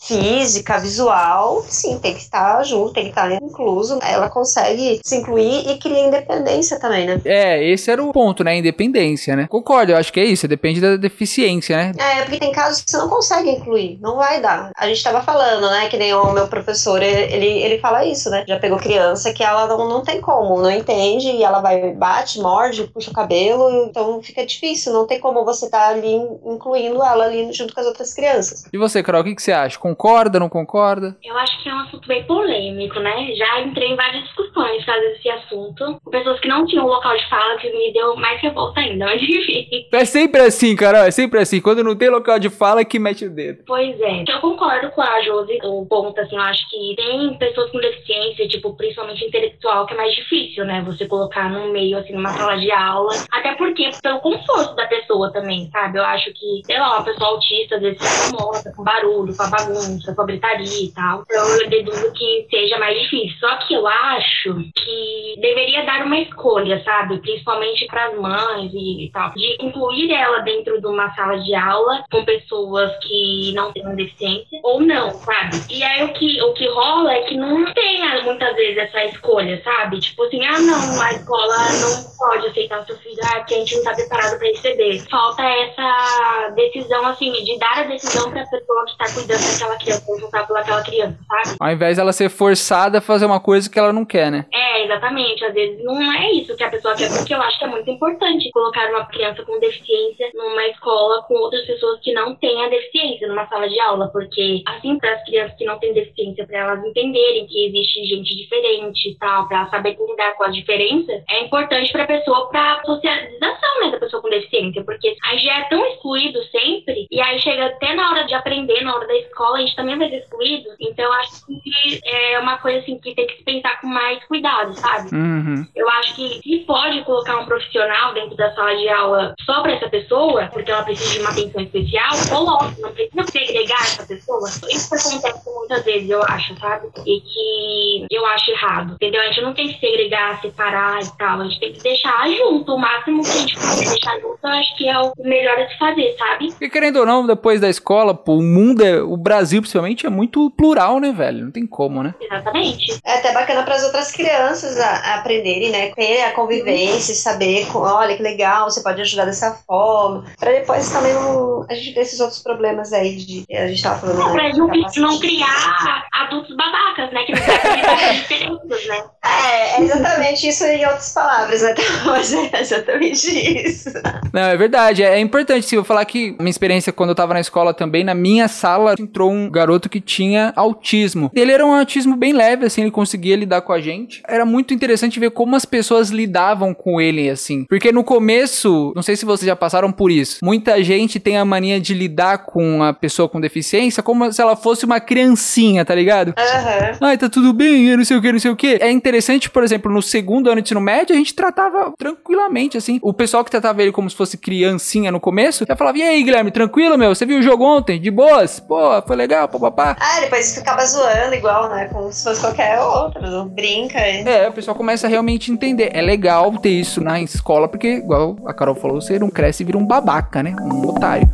[SPEAKER 2] física, visual, sim, tem que estar junto, tem que estar incluso. Ela consegue se incluir e cria independência também, né?
[SPEAKER 1] É, esse era o ponto, né? Independência, né? Concordo, eu acho que é isso, depende da deficiência, né?
[SPEAKER 2] É, porque tem casos que você não consegue incluir, não vai dar. A gente tava falando, né, que nem o meu professor, ele, ele fala isso, né? Já pegou criança que ela não, não tem como, não entende, e ela vai, bate, morde, puxa o cabelo, então fica difícil, não tem como você tá ali incluindo ela ali junto com as outras crianças.
[SPEAKER 1] E você, Carol, o que, que você acha? Concorda, não concorda?
[SPEAKER 3] Eu acho que é um assunto bem polêmico, né? Já entrei em várias discussões por causa desse assunto. Com pessoas que não tinham local de fala, que me deu mais revolta ainda, mas enfim.
[SPEAKER 1] É sempre assim, Carol, é sempre assim. Quando não tem local de fala, é que mete o dedo.
[SPEAKER 3] Pois é. Eu concordo com a Josi, o ponto, assim, eu acho que tem pessoas com deficiência, tipo, principalmente intelectual, que é mais difícil, né? Você colocar no meio, assim, numa sala de aula. Até porque, pelo conforto da pessoa também, sabe? Eu acho que, sei lá, uma pessoa autista, às vezes, se incomoda com barulho, com a bagunça, com a gritaria e tal. Então, eu deduzo que seja mais difícil. Só que eu acho que deveria dar uma escolha, sabe? Principalmente para as mães e tal, de incluir ela dentro de uma sala de aula com pessoas que não têm deficiência ou não, sabe? E aí o que, o que rola é que não tem ah, muitas vezes essa escolha, sabe? Tipo assim, ah, não, a escola não pode aceitar o seu filho, ah, porque a gente não tá preparado para receber. Falta essa decisão, assim, de dar a decisão para a pessoa que tá cuidando daquela criança, responsável pelaquela criança, sabe?
[SPEAKER 1] Ao invés dela ser forçada a fazer uma coisa que ela não quer, né?
[SPEAKER 3] É, exatamente. Às vezes não é isso que a pessoa quer, porque eu acho que é muito importante colocar uma criança com deficiência numa escola com outras pessoas que não têm a deficiência, numa sala de aula, porque assim, para as crianças que não têm deficiência, para elas entenderem que existe gente diferente e tal, para saber lidar com as diferenças, é importante para a pessoa, para socialização né, da pessoa com deficiência, porque aí já é tão excluído sempre, e aí chega até na hora de aprender, na hora da escola, a gente também vai ser excluído, então acho que é uma coisa assim que tem que se pensar com mais cuidado, sabe?
[SPEAKER 1] Uhum.
[SPEAKER 3] Eu acho que se pode colocar um profissional dentro da sala de aula só para essa pessoa, porque ela precisa de uma atenção especial, coloque, não precisa segregar essa pessoa. Isso acontece muitas vezes, eu acho, sabe? E que eu acho errado, entendeu? A gente não tem que segregar, separar e tal, a gente tem que deixar junto. O máximo que a gente pode deixar junto, eu acho que é o melhor a se fazer, sabe?
[SPEAKER 1] E querendo ou não, depois da escola, pô, o mundo, é, o Brasil principalmente, é muito plural, né, velho? Não tem como, né?
[SPEAKER 3] Exatamente.
[SPEAKER 2] É até bacana para as outras crianças a, a aprenderem, né? Ter a convivência, saber, com- olha que legal, você pode ajudar dessa forma. Para depois também não, a gente ter esses outros problemas aí de a gente tava falando.
[SPEAKER 3] Não, pra não, não criar adultos babacas, né? Que não né?
[SPEAKER 2] É, é exatamente isso em outras palavras, né? Mas é exatamente isso.
[SPEAKER 1] Não, é verdade. É importante, se eu falar que minha experiência quando eu tava na escola também, na minha sala entrou um garoto que tinha autismo. Ele era um autismo bem leve, assim, ele conseguia lidar com a gente. Era muito interessante ver como as pessoas lidavam com ele, assim. Porque no começo, não sei se vocês já passaram por isso, muita gente tem a mania de lidar com a pessoa com deficiência como se ela fosse uma criancinha, tá ligado?
[SPEAKER 2] Aham.
[SPEAKER 1] Ai, tá tudo bem, eu não sei o que, não sei o que. É interessante, por exemplo, no segundo ano de ensino médio, a gente tratava tranquilamente, assim. O pessoal que tratava ele como se fosse criancinha no começo, já falava, e aí, Guilherme, tranquilo, meu? Você viu o jogo ontem? De boas? Pô, foi legal, papapá.
[SPEAKER 2] Ah, depois ficava zoando igual, né? Como se fosse qualquer outro. Brinca. hein?
[SPEAKER 1] É, o pessoal começa a realmente entender. É legal ter isso na escola, porque, igual a Carol falou, você não cresce e vira um babaca, né? Um otário.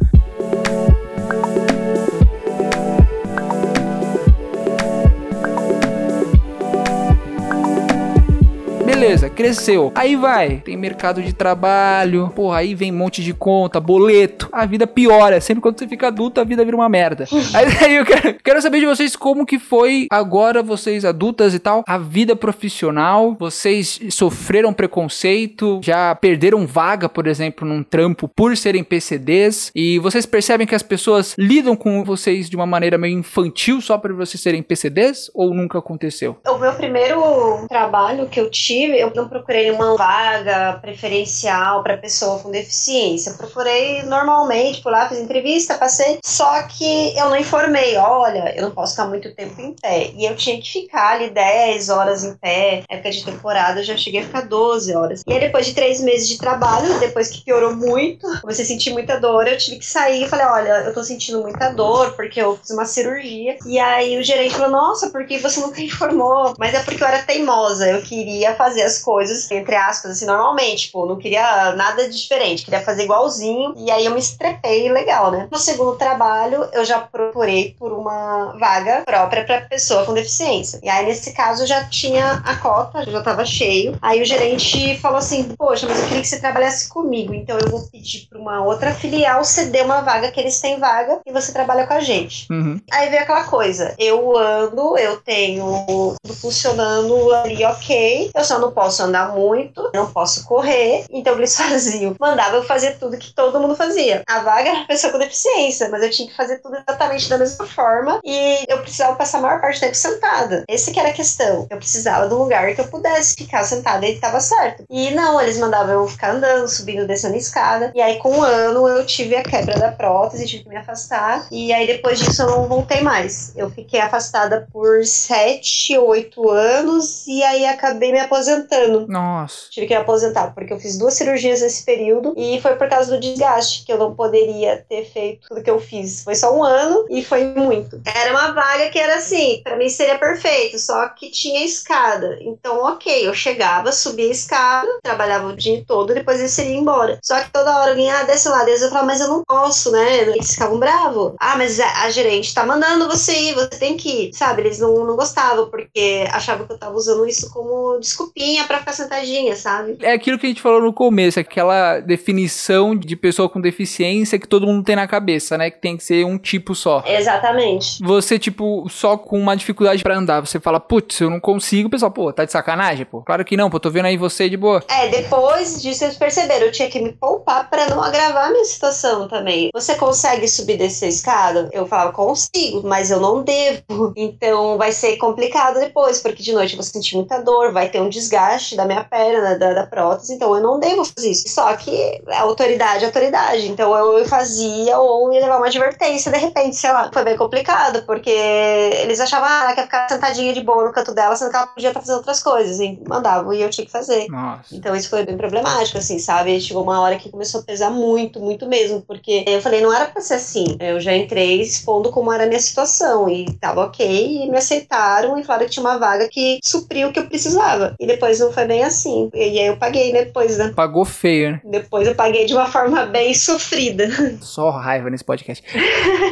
[SPEAKER 1] Cresceu. Aí vai, tem mercado de trabalho, porra, aí vem um monte de conta, boleto. A vida piora. Sempre quando você fica adulto, a vida vira uma merda. Aí, aí eu quero, quero saber de vocês como que foi agora, vocês adultas e tal, a vida profissional. Vocês sofreram preconceito, já perderam vaga, por exemplo, num trampo por serem PCDs. E vocês percebem que as pessoas lidam com vocês de uma maneira meio infantil só por vocês serem PCDs? Ou nunca aconteceu?
[SPEAKER 2] O meu primeiro trabalho que eu tive, eu procurei uma vaga preferencial para pessoa com deficiência. Procurei normalmente, por lá, fiz entrevista, passei. Só que eu não informei, olha, eu não posso ficar muito tempo em pé. E eu tinha que ficar ali 10 horas em pé. Época de temporada, eu já cheguei a ficar 12 horas. E aí, depois de três meses de trabalho, depois que piorou muito, comecei a sentir muita dor, eu tive que sair e falei, olha, eu tô sentindo muita dor porque eu fiz uma cirurgia. E aí o gerente falou, nossa, por que você nunca informou? Mas é porque eu era teimosa, eu queria fazer as coisas, entre aspas, assim, normalmente, tipo, não queria nada diferente, queria fazer igualzinho. E aí eu me estrepei legal, né? No segundo trabalho, eu já procurei por uma vaga própria para pessoa com deficiência. E aí, nesse caso, já tinha a cota, já tava cheio. Aí o gerente falou assim: Poxa, mas eu queria que você trabalhasse comigo, então eu vou pedir para uma outra filial ceder uma vaga que eles têm vaga e você trabalha com a gente.
[SPEAKER 1] Uhum.
[SPEAKER 2] Aí veio aquela coisa: eu ando, eu tenho tudo funcionando ali ok, eu só não posso andar muito, não posso correr. Então eles faziam, mandavam eu fazer tudo que todo mundo fazia. A vaga era pessoa com deficiência, mas eu tinha que fazer tudo exatamente da mesma forma e eu precisava passar a maior parte do tempo sentada. Esse que era a questão. Eu precisava de um lugar que eu pudesse ficar sentada e tava certo. E não, eles mandavam eu ficar andando, subindo, descendo a escada. E aí, com um ano, eu tive a quebra da prótese, tive que me afastar. E aí, depois disso, eu não voltei mais. Eu fiquei afastada por sete, oito anos e aí acabei me aposentando.
[SPEAKER 1] Nossa.
[SPEAKER 2] Tive que me aposentar, porque eu fiz duas cirurgias nesse período e foi por causa do desgaste, que eu não poderia ter feito tudo que eu fiz. Foi só um ano e foi muito. Era uma vaga que era assim, pra mim seria perfeito, só que tinha escada. Então, ok, eu chegava, subia a escada, trabalhava o dia todo, depois eu seria embora. Só que toda hora alguém, ah, desce lá, desce. Eu falava, mas eu não posso, né? Eles ficavam bravos. Ah, mas a, a gerente tá mandando você ir, você tem que ir. Sabe, eles não, não gostavam, porque achavam que eu tava usando isso como desculpinha pra ficar sentadinha, sabe?
[SPEAKER 1] É aquilo que a gente falou no começo, aquela definição de pessoa com deficiência que todo mundo tem na cabeça, né? Que tem que ser um tipo só.
[SPEAKER 2] Exatamente.
[SPEAKER 1] Você, tipo, só com uma dificuldade pra andar, você fala, putz, eu não consigo, o pessoal, pô, tá de sacanagem, pô. Claro que não, pô, tô vendo aí você de boa.
[SPEAKER 2] É, depois disso eles perceberam, eu tinha que me poupar pra não agravar a minha situação também. Você consegue subir dessa escada? Eu falava, consigo, mas eu não devo. Então vai ser complicado depois, porque de noite eu vou sentir muita dor, vai ter um desgaste da minha perna, da, da prótese, então eu não devo fazer isso. Só que a autoridade é autoridade, então eu, fazia ou ia levar uma advertência de repente, sei lá. Foi bem complicado, porque eles achavam, ah, ela quer ficar sentadinha de boa no canto dela, sendo que ela podia estar fazendo outras coisas, e mandavam e eu tinha que fazer.
[SPEAKER 1] Nossa.
[SPEAKER 2] Então isso foi bem problemático, assim, sabe? Chegou uma hora que começou a pesar muito, muito mesmo, porque eu falei, não era pra ser assim. Eu já entrei expondo como era a minha situação e tava ok, e me aceitaram e falaram que tinha uma vaga que supriu o que eu precisava. E depois não foi bem assim. E aí eu paguei depois, né?
[SPEAKER 1] Pagou feio, né?
[SPEAKER 2] Depois eu paguei de uma forma bem sofrida.
[SPEAKER 1] Só raiva nesse podcast.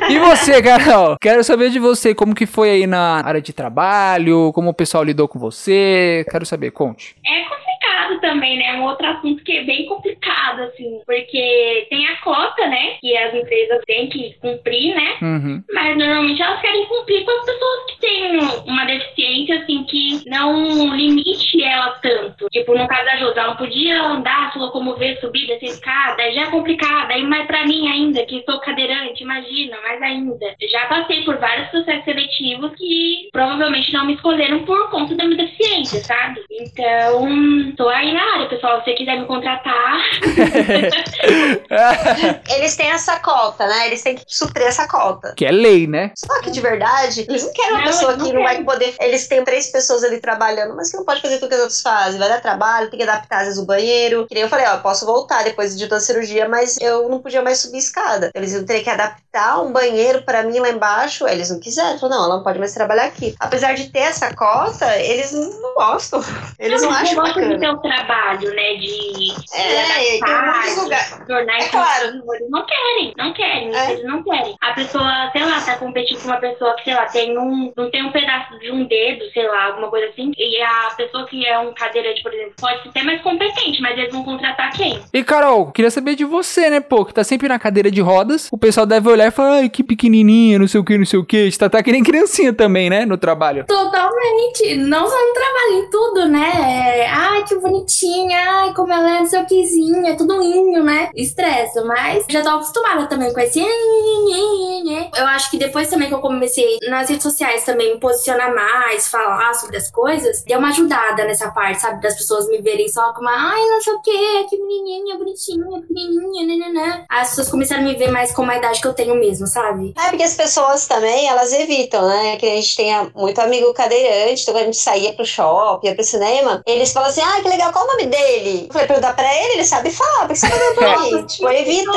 [SPEAKER 1] e você, Carol? Quero saber de você, como que foi aí na área de trabalho, como o pessoal lidou com você. Quero saber, conte.
[SPEAKER 3] É complicado complicado também, né? Um outro assunto que é bem complicado, assim, porque tem a cota, né? Que as empresas têm que cumprir, né?
[SPEAKER 1] Uhum.
[SPEAKER 3] Mas normalmente elas querem cumprir com as pessoas que têm uma deficiência, assim, que não limite ela tanto. Tipo, no caso da Júlia, ela podia andar, se locomover, subir, descer escada, já é complicado. Aí, mas pra mim ainda, que sou cadeirante, imagina, mais ainda. Já passei por vários processos seletivos que provavelmente não me escolheram por conta da minha deficiência, sabe? Então, tô aí na área, pessoal. Se você quiser me contratar.
[SPEAKER 2] Eles têm essa cota, né? Eles têm que suprir essa cota.
[SPEAKER 1] que é lei, né?
[SPEAKER 2] Só que de verdade, eles não querem uma
[SPEAKER 3] Não,
[SPEAKER 2] pessoa
[SPEAKER 3] eles
[SPEAKER 2] que
[SPEAKER 3] não
[SPEAKER 2] não vai poder. Eles têm três pessoas ali trabalhando, mas que não pode fazer tudo que as outras fazem. Vai dar trabalho, tem que adaptar às vezes o banheiro. Que nem eu falei, ó, eu posso voltar depois de toda a cirurgia, mas eu não podia mais subir escada. Eles iam ter que adaptar um banheiro pra mim lá embaixo. Eles não quiseram. Falaram, não, ela não pode mais trabalhar aqui. Apesar de ter essa cota, eles não gostam. Eles não, acham
[SPEAKER 3] gostam de
[SPEAKER 2] bacana.
[SPEAKER 3] ter o trabalho, né? De.
[SPEAKER 2] É, e tem lugares.
[SPEAKER 3] tornar
[SPEAKER 2] É claro.
[SPEAKER 3] Eles não querem, não querem,
[SPEAKER 2] É.
[SPEAKER 3] eles não querem. A pessoa, sei lá, tá competindo com uma pessoa que, sei lá, tem um. não tem um pedaço de um dedo, sei lá, alguma coisa assim. E a pessoa que é um cadeirante, por exemplo, pode ser mais competente, mas eles vão contratar quem?
[SPEAKER 1] E Carol, queria saber de você, né, pô, que tá sempre na cadeira de rodas. O pessoal deve olhar e falar, ai, que pequenininha, não sei o que, não sei o que. Você tá, tá que nem criancinha também, né, no trabalho.
[SPEAKER 3] Totalmente. Não só no trabalho, em tudo, né? É, Ai, que bonitinha. Ai, como ela é não sei o quezinho. É tudo inho, né? Estressa, mas já tô acostumada também com esse. Eu acho que depois também que eu comecei nas redes sociais também me posicionar mais, falar sobre as coisas, deu uma ajudada nessa parte, sabe? Das pessoas me verem só como, ai, não sei o que, que menininha bonitinha, pequenininha, nananã. As pessoas começaram a me ver mais como a idade que eu tenho mesmo, sabe?
[SPEAKER 2] É, porque as pessoas também, elas evitam, né? Que a gente tenha muito amigo cadeirante, então quando a gente saía pro shopping, ia pro cinema, eles falam assim, ah, que legal, qual o nome dele? Eu falei, perguntar pra ele, ele sabe falar, porque você tá dando pra mim? Tipo, evita.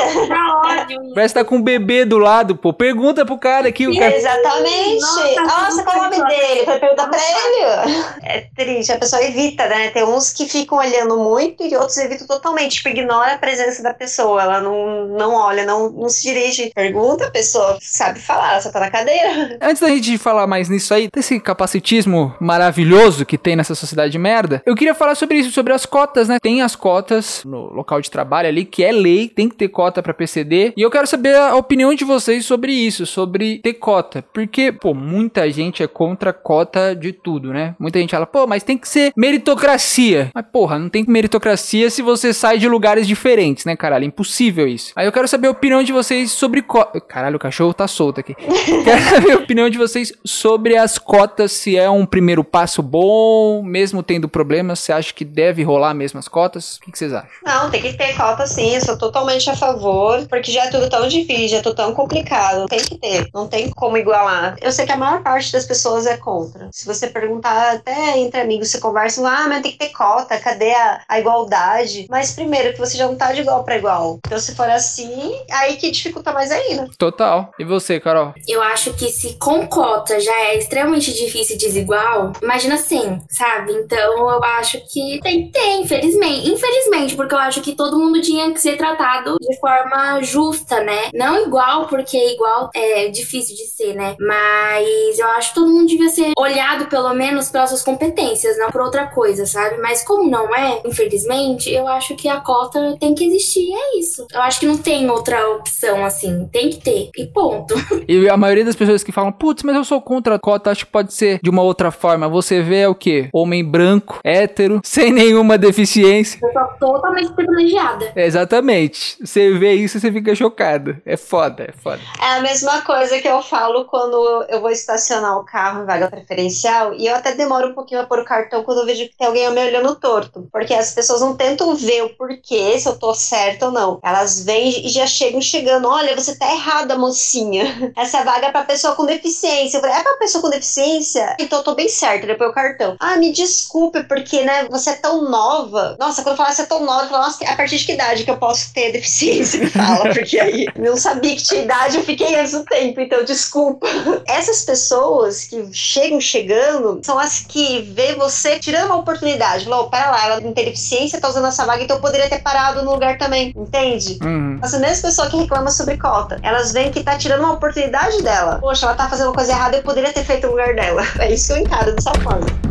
[SPEAKER 1] Parece que tá com um bebê do lado, pô. Pergunta pro cara aqui, o cara...
[SPEAKER 2] Exatamente.
[SPEAKER 3] Nossa,
[SPEAKER 2] Nossa, qual o nome dele? Eu falei, perguntar pra ele. É triste, a pessoa evita, né? Tem uns que ficam olhando muito e outros evitam totalmente, tipo, ignora a presença da pessoa, ela não, não olha, não, não se dirige. Pergunta, a pessoa sabe falar, ela só tá na cadeira.
[SPEAKER 1] Antes da gente falar mais nisso aí, desse capacitismo maravilhoso que tem nessa sociedade de merda, eu queria falar sobre isso, sobre as cotas, né? Tem as cotas no local de trabalho ali, que é lei, tem que ter cota pra PCD. E eu quero saber a opinião de vocês sobre isso, sobre ter cota. Porque, pô, muita gente é contra cota de tudo, né? Muita gente fala, pô, mas tem que ser meritocracia. Mas, porra, não tem meritocracia se você sai de lugares diferentes, né, caralho? Impossível isso. Aí eu quero saber a opinião de vocês sobre cota. Caralho, o cachorro tá solto aqui. Quero saber a opinião de vocês sobre as cotas, se é um primeiro passo bom, mesmo tendo problemas, você acha que deve rolar mesmo as cotas? O que, que vocês acham?
[SPEAKER 2] Não, tem que ter cota sim, eu sou totalmente a favor, porque já é tudo tão difícil, já é tudo tão complicado. Tem que ter, não tem como igualar. Eu sei que a maior parte das pessoas é contra. Se você perguntar até entre amigos, você conversa, ah, mas tem que ter cota, cadê a, a igualdade? Mas primeiro, que você já não tá de igual para igual. Então, se for assim, aí que dificulta mais ainda.
[SPEAKER 1] Total. E você, Carol?
[SPEAKER 3] Eu acho que se com cota já é extremamente difícil e desigual, imagina sem, sabe? Então eu acho que tem que ter, infelizmente. Infelizmente, porque eu acho que todo mundo tinha que ser tratado de forma justa, né? Não igual, porque igual é difícil de ser, né? Mas eu acho que todo mundo devia ser olhado pelo menos pelas suas competências, não por outra coisa, sabe? Mas como não é, infelizmente, eu acho que a cota tem que existir, é isso. Eu acho que não tem outra opção assim, tem que ter. E ponto.
[SPEAKER 1] E a maioria das pessoas que falam, putz, mas eu sou contra a cota, acho que pode ser de uma outra forma. Você vê é o quê? Homem branco, hétero, sem nenhuma deficiência.
[SPEAKER 3] Eu sou totalmente privilegiada.
[SPEAKER 1] Exatamente. Você vê isso e você fica chocado. É foda, é foda.
[SPEAKER 2] É a mesma coisa que eu falo quando eu vou estacionar o carro em vaga preferencial e eu até demoro um pouquinho a pôr o cartão quando eu vejo que tem alguém me olhando torto. Porque as pessoas não tentam ver o porquê, se eu tô certa ou não. Elas vêm e já chegam chegando. Olha, você tá errada, mocinha. Essa vaga é pra pessoa com deficiência. Eu falei, é pra pessoa com deficiência? Então eu tô bem certa, depois o cartão. Ah, me desculpe, porque, né, você é tão nova. Nossa, quando eu falar você é tão nova, eu falo, nossa, a partir de que idade que eu posso ter deficiência? Me fala, porque aí eu não sabia que tinha idade, eu fiquei antes do tempo, então desculpa. Essas pessoas que chegam chegando são as que vê você tirando uma oportunidade. Falou, pera lá, ela não tem deficiência, tá usando essa vaga, então eu poderia ter parado no lugar também, entende?
[SPEAKER 1] Uhum.
[SPEAKER 2] Mesma pessoa que reclama sobre cota, elas veem que tá tirando uma oportunidade dela. Poxa, ela tá fazendo coisa errada, eu poderia ter feito no lugar dela. É isso que eu encaro dessa forma.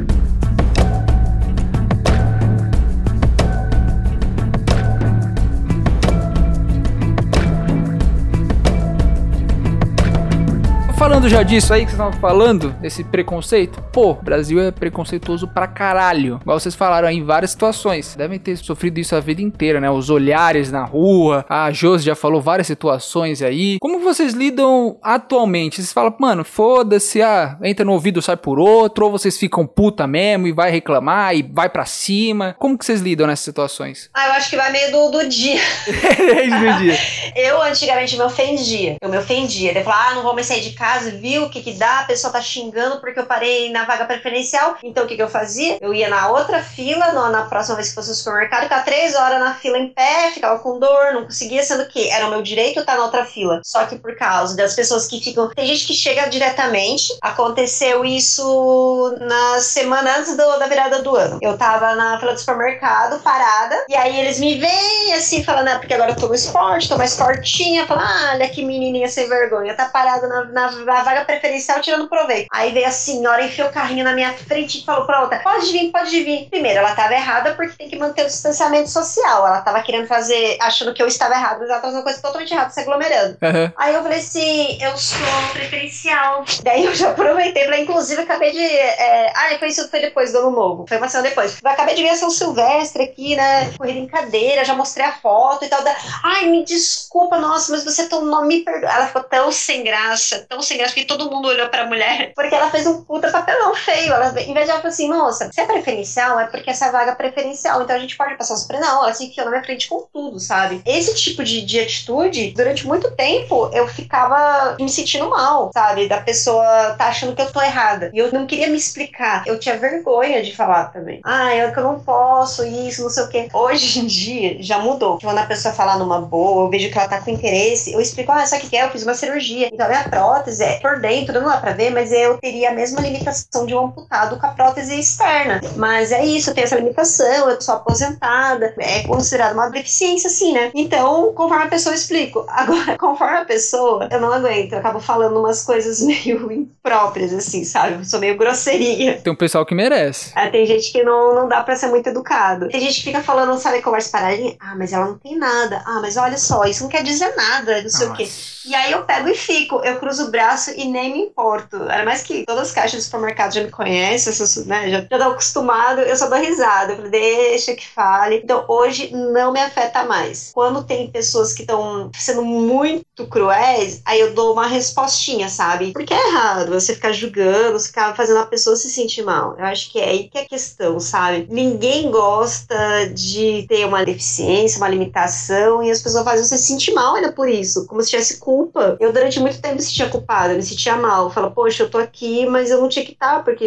[SPEAKER 1] Falando já disso aí que vocês estavam falando, desse preconceito, pô, o Brasil é preconceituoso pra caralho. Igual vocês falaram aí em várias situações. Devem ter sofrido isso a vida inteira, né? Os olhares na rua. A Josi já falou várias situações aí. Como vocês lidam atualmente? Vocês falam, mano, foda-se, ah, entra no ouvido, sai por outro, ou vocês ficam puta mesmo e vai reclamar e vai para cima. Como que vocês lidam nessas situações?
[SPEAKER 2] Ah, eu acho que vai meio do, do dia.
[SPEAKER 1] do dia.
[SPEAKER 2] Eu antigamente me ofendia. Eu me ofendia. Eu falava, ah, não vou mais sair de casa, viu o que que dá? A pessoa tá xingando porque eu parei na vaga preferencial. Então o que que eu fazia? Eu ia na outra fila, no, na próxima vez que fosse no supermercado, ficava três horas na fila em pé, ficava com dor, não conseguia, sendo que era o meu direito estar na outra fila. Só que por causa das pessoas que ficam. Tem gente que chega diretamente. Aconteceu isso na semana antes do, da virada do ano. Eu tava na fila do supermercado, parada, e aí eles me veem assim, falando, ah, porque agora eu tô no esporte, tô mais fortinha, falando, ah, olha que menininha sem vergonha, tá parada na, na, na vaga preferencial tirando proveito. Aí veio a senhora, enfiou o carrinho na minha frente e falou pra outra, pode vir, pode vir. Primeiro, ela tava errada porque tem que manter o distanciamento social. Ela tava querendo fazer, achando que eu estava errado, mas ela tava fazendo coisa totalmente errada, se aglomerando. Uhum. Aí eu falei assim, eu sou preferencial. Daí eu já aproveitei, falei, inclusive, acabei de. É... Ah, foi isso foi depois do ano novo. Foi uma semana depois. Eu acabei de ver a São Silvestre aqui, né? Corrida em cadeira, já mostrei a foto e tal. Da... Ai, me desculpa, nossa, mas você tão não me perdoa. Ela ficou tão sem graça, tão sem graça, que todo mundo olhou pra mulher, porque ela fez um puta papelão feio. Ela, em vez de ela falar assim, moça, se é preferencial, é porque essa vaga é preferencial, então a gente pode passar os Não, ela se enfiou na minha frente com tudo, sabe? Esse tipo de, de atitude, durante muito tempo, eu ficava me sentindo mal, sabe? Da pessoa tá achando que eu tô errada. E eu não queria me explicar. Eu tinha vergonha de falar também. Ah, eu que eu não posso, isso, não sei o quê. Hoje em dia, já mudou. Quando a pessoa falar numa boa, eu vejo que ela tá com interesse, eu explico, ah, sabe o que é? Eu fiz uma cirurgia. Então, a minha prótese é por dentro, não dá pra ver, mas eu teria a mesma limitação de um amputado com a prótese externa. Mas é isso, eu tenho essa limitação, eu sou aposentada, é considerada uma deficiência, assim, né? Então, conforme a pessoa, eu explico. Agora, conforme a pessoa, eu não aguento, eu acabo falando umas coisas meio impróprias, assim, sabe? Eu sou meio grosseirinha.
[SPEAKER 1] Tem um pessoal que merece.
[SPEAKER 2] Ah, tem gente que não, não dá pra ser muito educado. Tem gente que fica falando, sabe, conversa paradinha. Ah, mas ela não tem nada. Ah, mas olha só, isso não quer dizer nada, não sei Nossa. o quê. E aí eu pego e fico, eu cruzo o braço e nem me importo. Era mais que todas as caixas do supermercado já me conhecem, né, já, já acostumado, eu só dou risada. Eu deixa que fale. Então hoje não me afeta mais. Quando tem pessoas que estão sendo muito cruéis, aí eu dou uma respostinha, sabe? Porque é errado você ficar julgando, você ficar fazendo a pessoa se sentir mal. Eu acho que é aí que é a questão, sabe? Ninguém gosta de ter uma deficiência, uma limitação, e as pessoas fazem você se sentir mal ainda por isso, como se tivesse culpa. Eu, durante muito tempo, me sentia culpada, me sentia mal. Fala, poxa, eu tô aqui, mas eu não tinha que estar, porque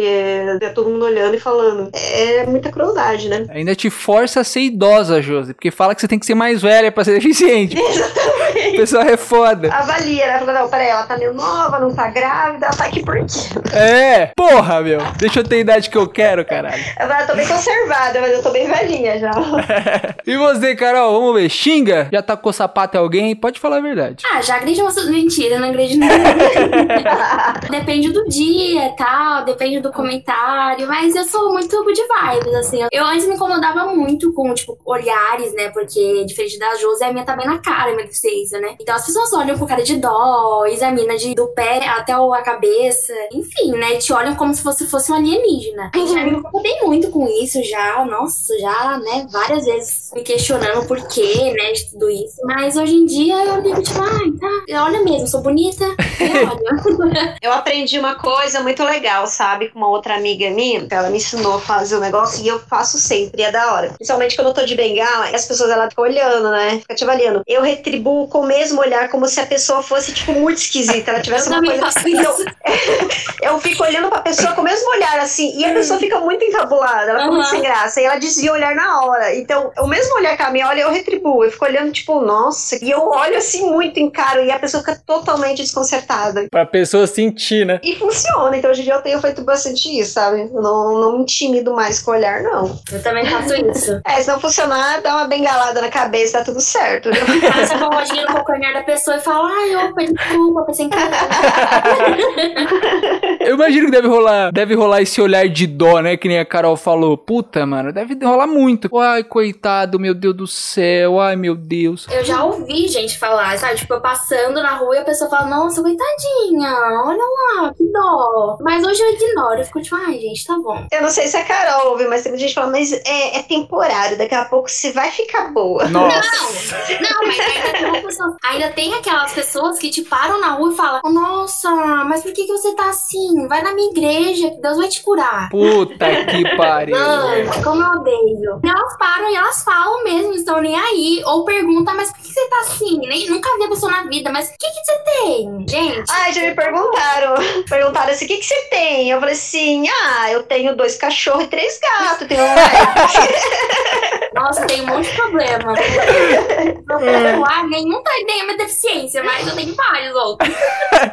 [SPEAKER 2] é todo mundo olhando e falando. É muita crueldade, né?
[SPEAKER 1] Ainda te força a ser idosa, Josi, porque fala que você tem que ser mais velha pra ser deficiente.
[SPEAKER 2] Exatamente.
[SPEAKER 1] A pessoa é foda.
[SPEAKER 2] Avalia, né? Fala, não, peraí, ela tá meio nova, não tá grávida, ela tá aqui por quê?
[SPEAKER 1] É, porra, meu. Deixa eu ter a idade que eu quero, caralho.
[SPEAKER 2] Eu tô bem conservada, mas eu tô bem velhinha já.
[SPEAKER 1] e você, Carol, vamos ver. Xinga? Já tacou sapato em alguém? Pode falar a verdade.
[SPEAKER 3] Ah, já agride uma mentira, não agride nada. depende do dia tal, depende do comentário, mas eu sou muito de vibes, assim. Eu antes me incomodava muito com, tipo, olhares, né? Porque, diferente da Josi, a minha tá bem na cara, minha deficiência, né? Então as pessoas olham com cara de dó, examina de, do pé até a cabeça, enfim, né? Te olham como se você fosse um alienígena. Uhum. Já me incomodei muito com isso, já, nossa, já, né? Várias vezes me questionando o porquê, né? De tudo isso. Mas hoje em dia eu digo, tipo, ah, tá, olha mesmo, sou bonita,
[SPEAKER 2] eu aprendi uma coisa muito legal, sabe? Com uma outra amiga minha, ela me ensinou a fazer o um negócio e eu faço sempre, é da hora. Principalmente quando eu tô de bengala, as pessoas ela ficam olhando, né? Fica te avaliando. Eu retribuo com o mesmo olhar, como se a pessoa fosse, tipo, muito esquisita. Ela tivesse
[SPEAKER 3] eu
[SPEAKER 2] uma coisa.
[SPEAKER 3] Faço isso.
[SPEAKER 2] Eu, fico olhando pra pessoa com o mesmo olhar, assim, e a pessoa fica muito encabulada, ela fica uhum. muito sem graça. E ela desvia o olhar na hora. Então, o mesmo olhar que a minha olha, eu retribuo. Eu fico olhando, tipo, nossa. E eu olho assim muito em cara e a pessoa fica totalmente desconcertada.
[SPEAKER 1] Pra pessoa sentir, né?
[SPEAKER 2] E funciona. Então, hoje em dia eu tenho feito bastante isso, sabe? Eu não, não me intimido mais com o olhar, não.
[SPEAKER 3] Eu também faço isso.
[SPEAKER 2] É, se não funcionar, dá uma bengalada na cabeça, tá tudo certo.
[SPEAKER 3] Passa a mãozinha no calcanhar da pessoa e fala, ai, opa, desculpa, pensei em
[SPEAKER 1] Eu imagino que deve rolar, deve rolar esse olhar de dó, né? Que nem a Carol falou. Puta, mano, deve rolar muito. Ai, coitado, meu Deus do céu. Ai, meu Deus.
[SPEAKER 3] Eu já ouvi gente falar, sabe? Tipo, eu passando na rua e a pessoa fala, nossa, olha lá, que dó. Mas hoje eu ignoro, eu fico tipo, ai, gente, tá bom.
[SPEAKER 2] Eu não sei se a Carol ouve, mas tem gente que fala, mas é, é temporário, daqui a pouco se vai ficar boa.
[SPEAKER 1] Nossa.
[SPEAKER 3] Não, não, mas ainda tem, uma pessoa, ainda tem aquelas pessoas que te param na rua e falam, nossa, mas por que, que você tá assim? Vai na minha igreja, que Deus vai te curar.
[SPEAKER 1] Puta que pariu.
[SPEAKER 3] Mano, como eu odeio. E elas param e elas falam mesmo, estão nem aí. Ou perguntam, mas por que você tá assim? Nem, nunca vi a pessoa na vida, mas o que, que você tem? Gente.
[SPEAKER 2] Já me perguntaram. Perguntaram assim: o que, que você tem? Eu falei assim: ah, eu tenho dois cachorros e três gatos. Tenho
[SPEAKER 3] Nossa, tem um monte de problema. Nenhum tem nenhuma deficiência, mas eu tenho vários outros.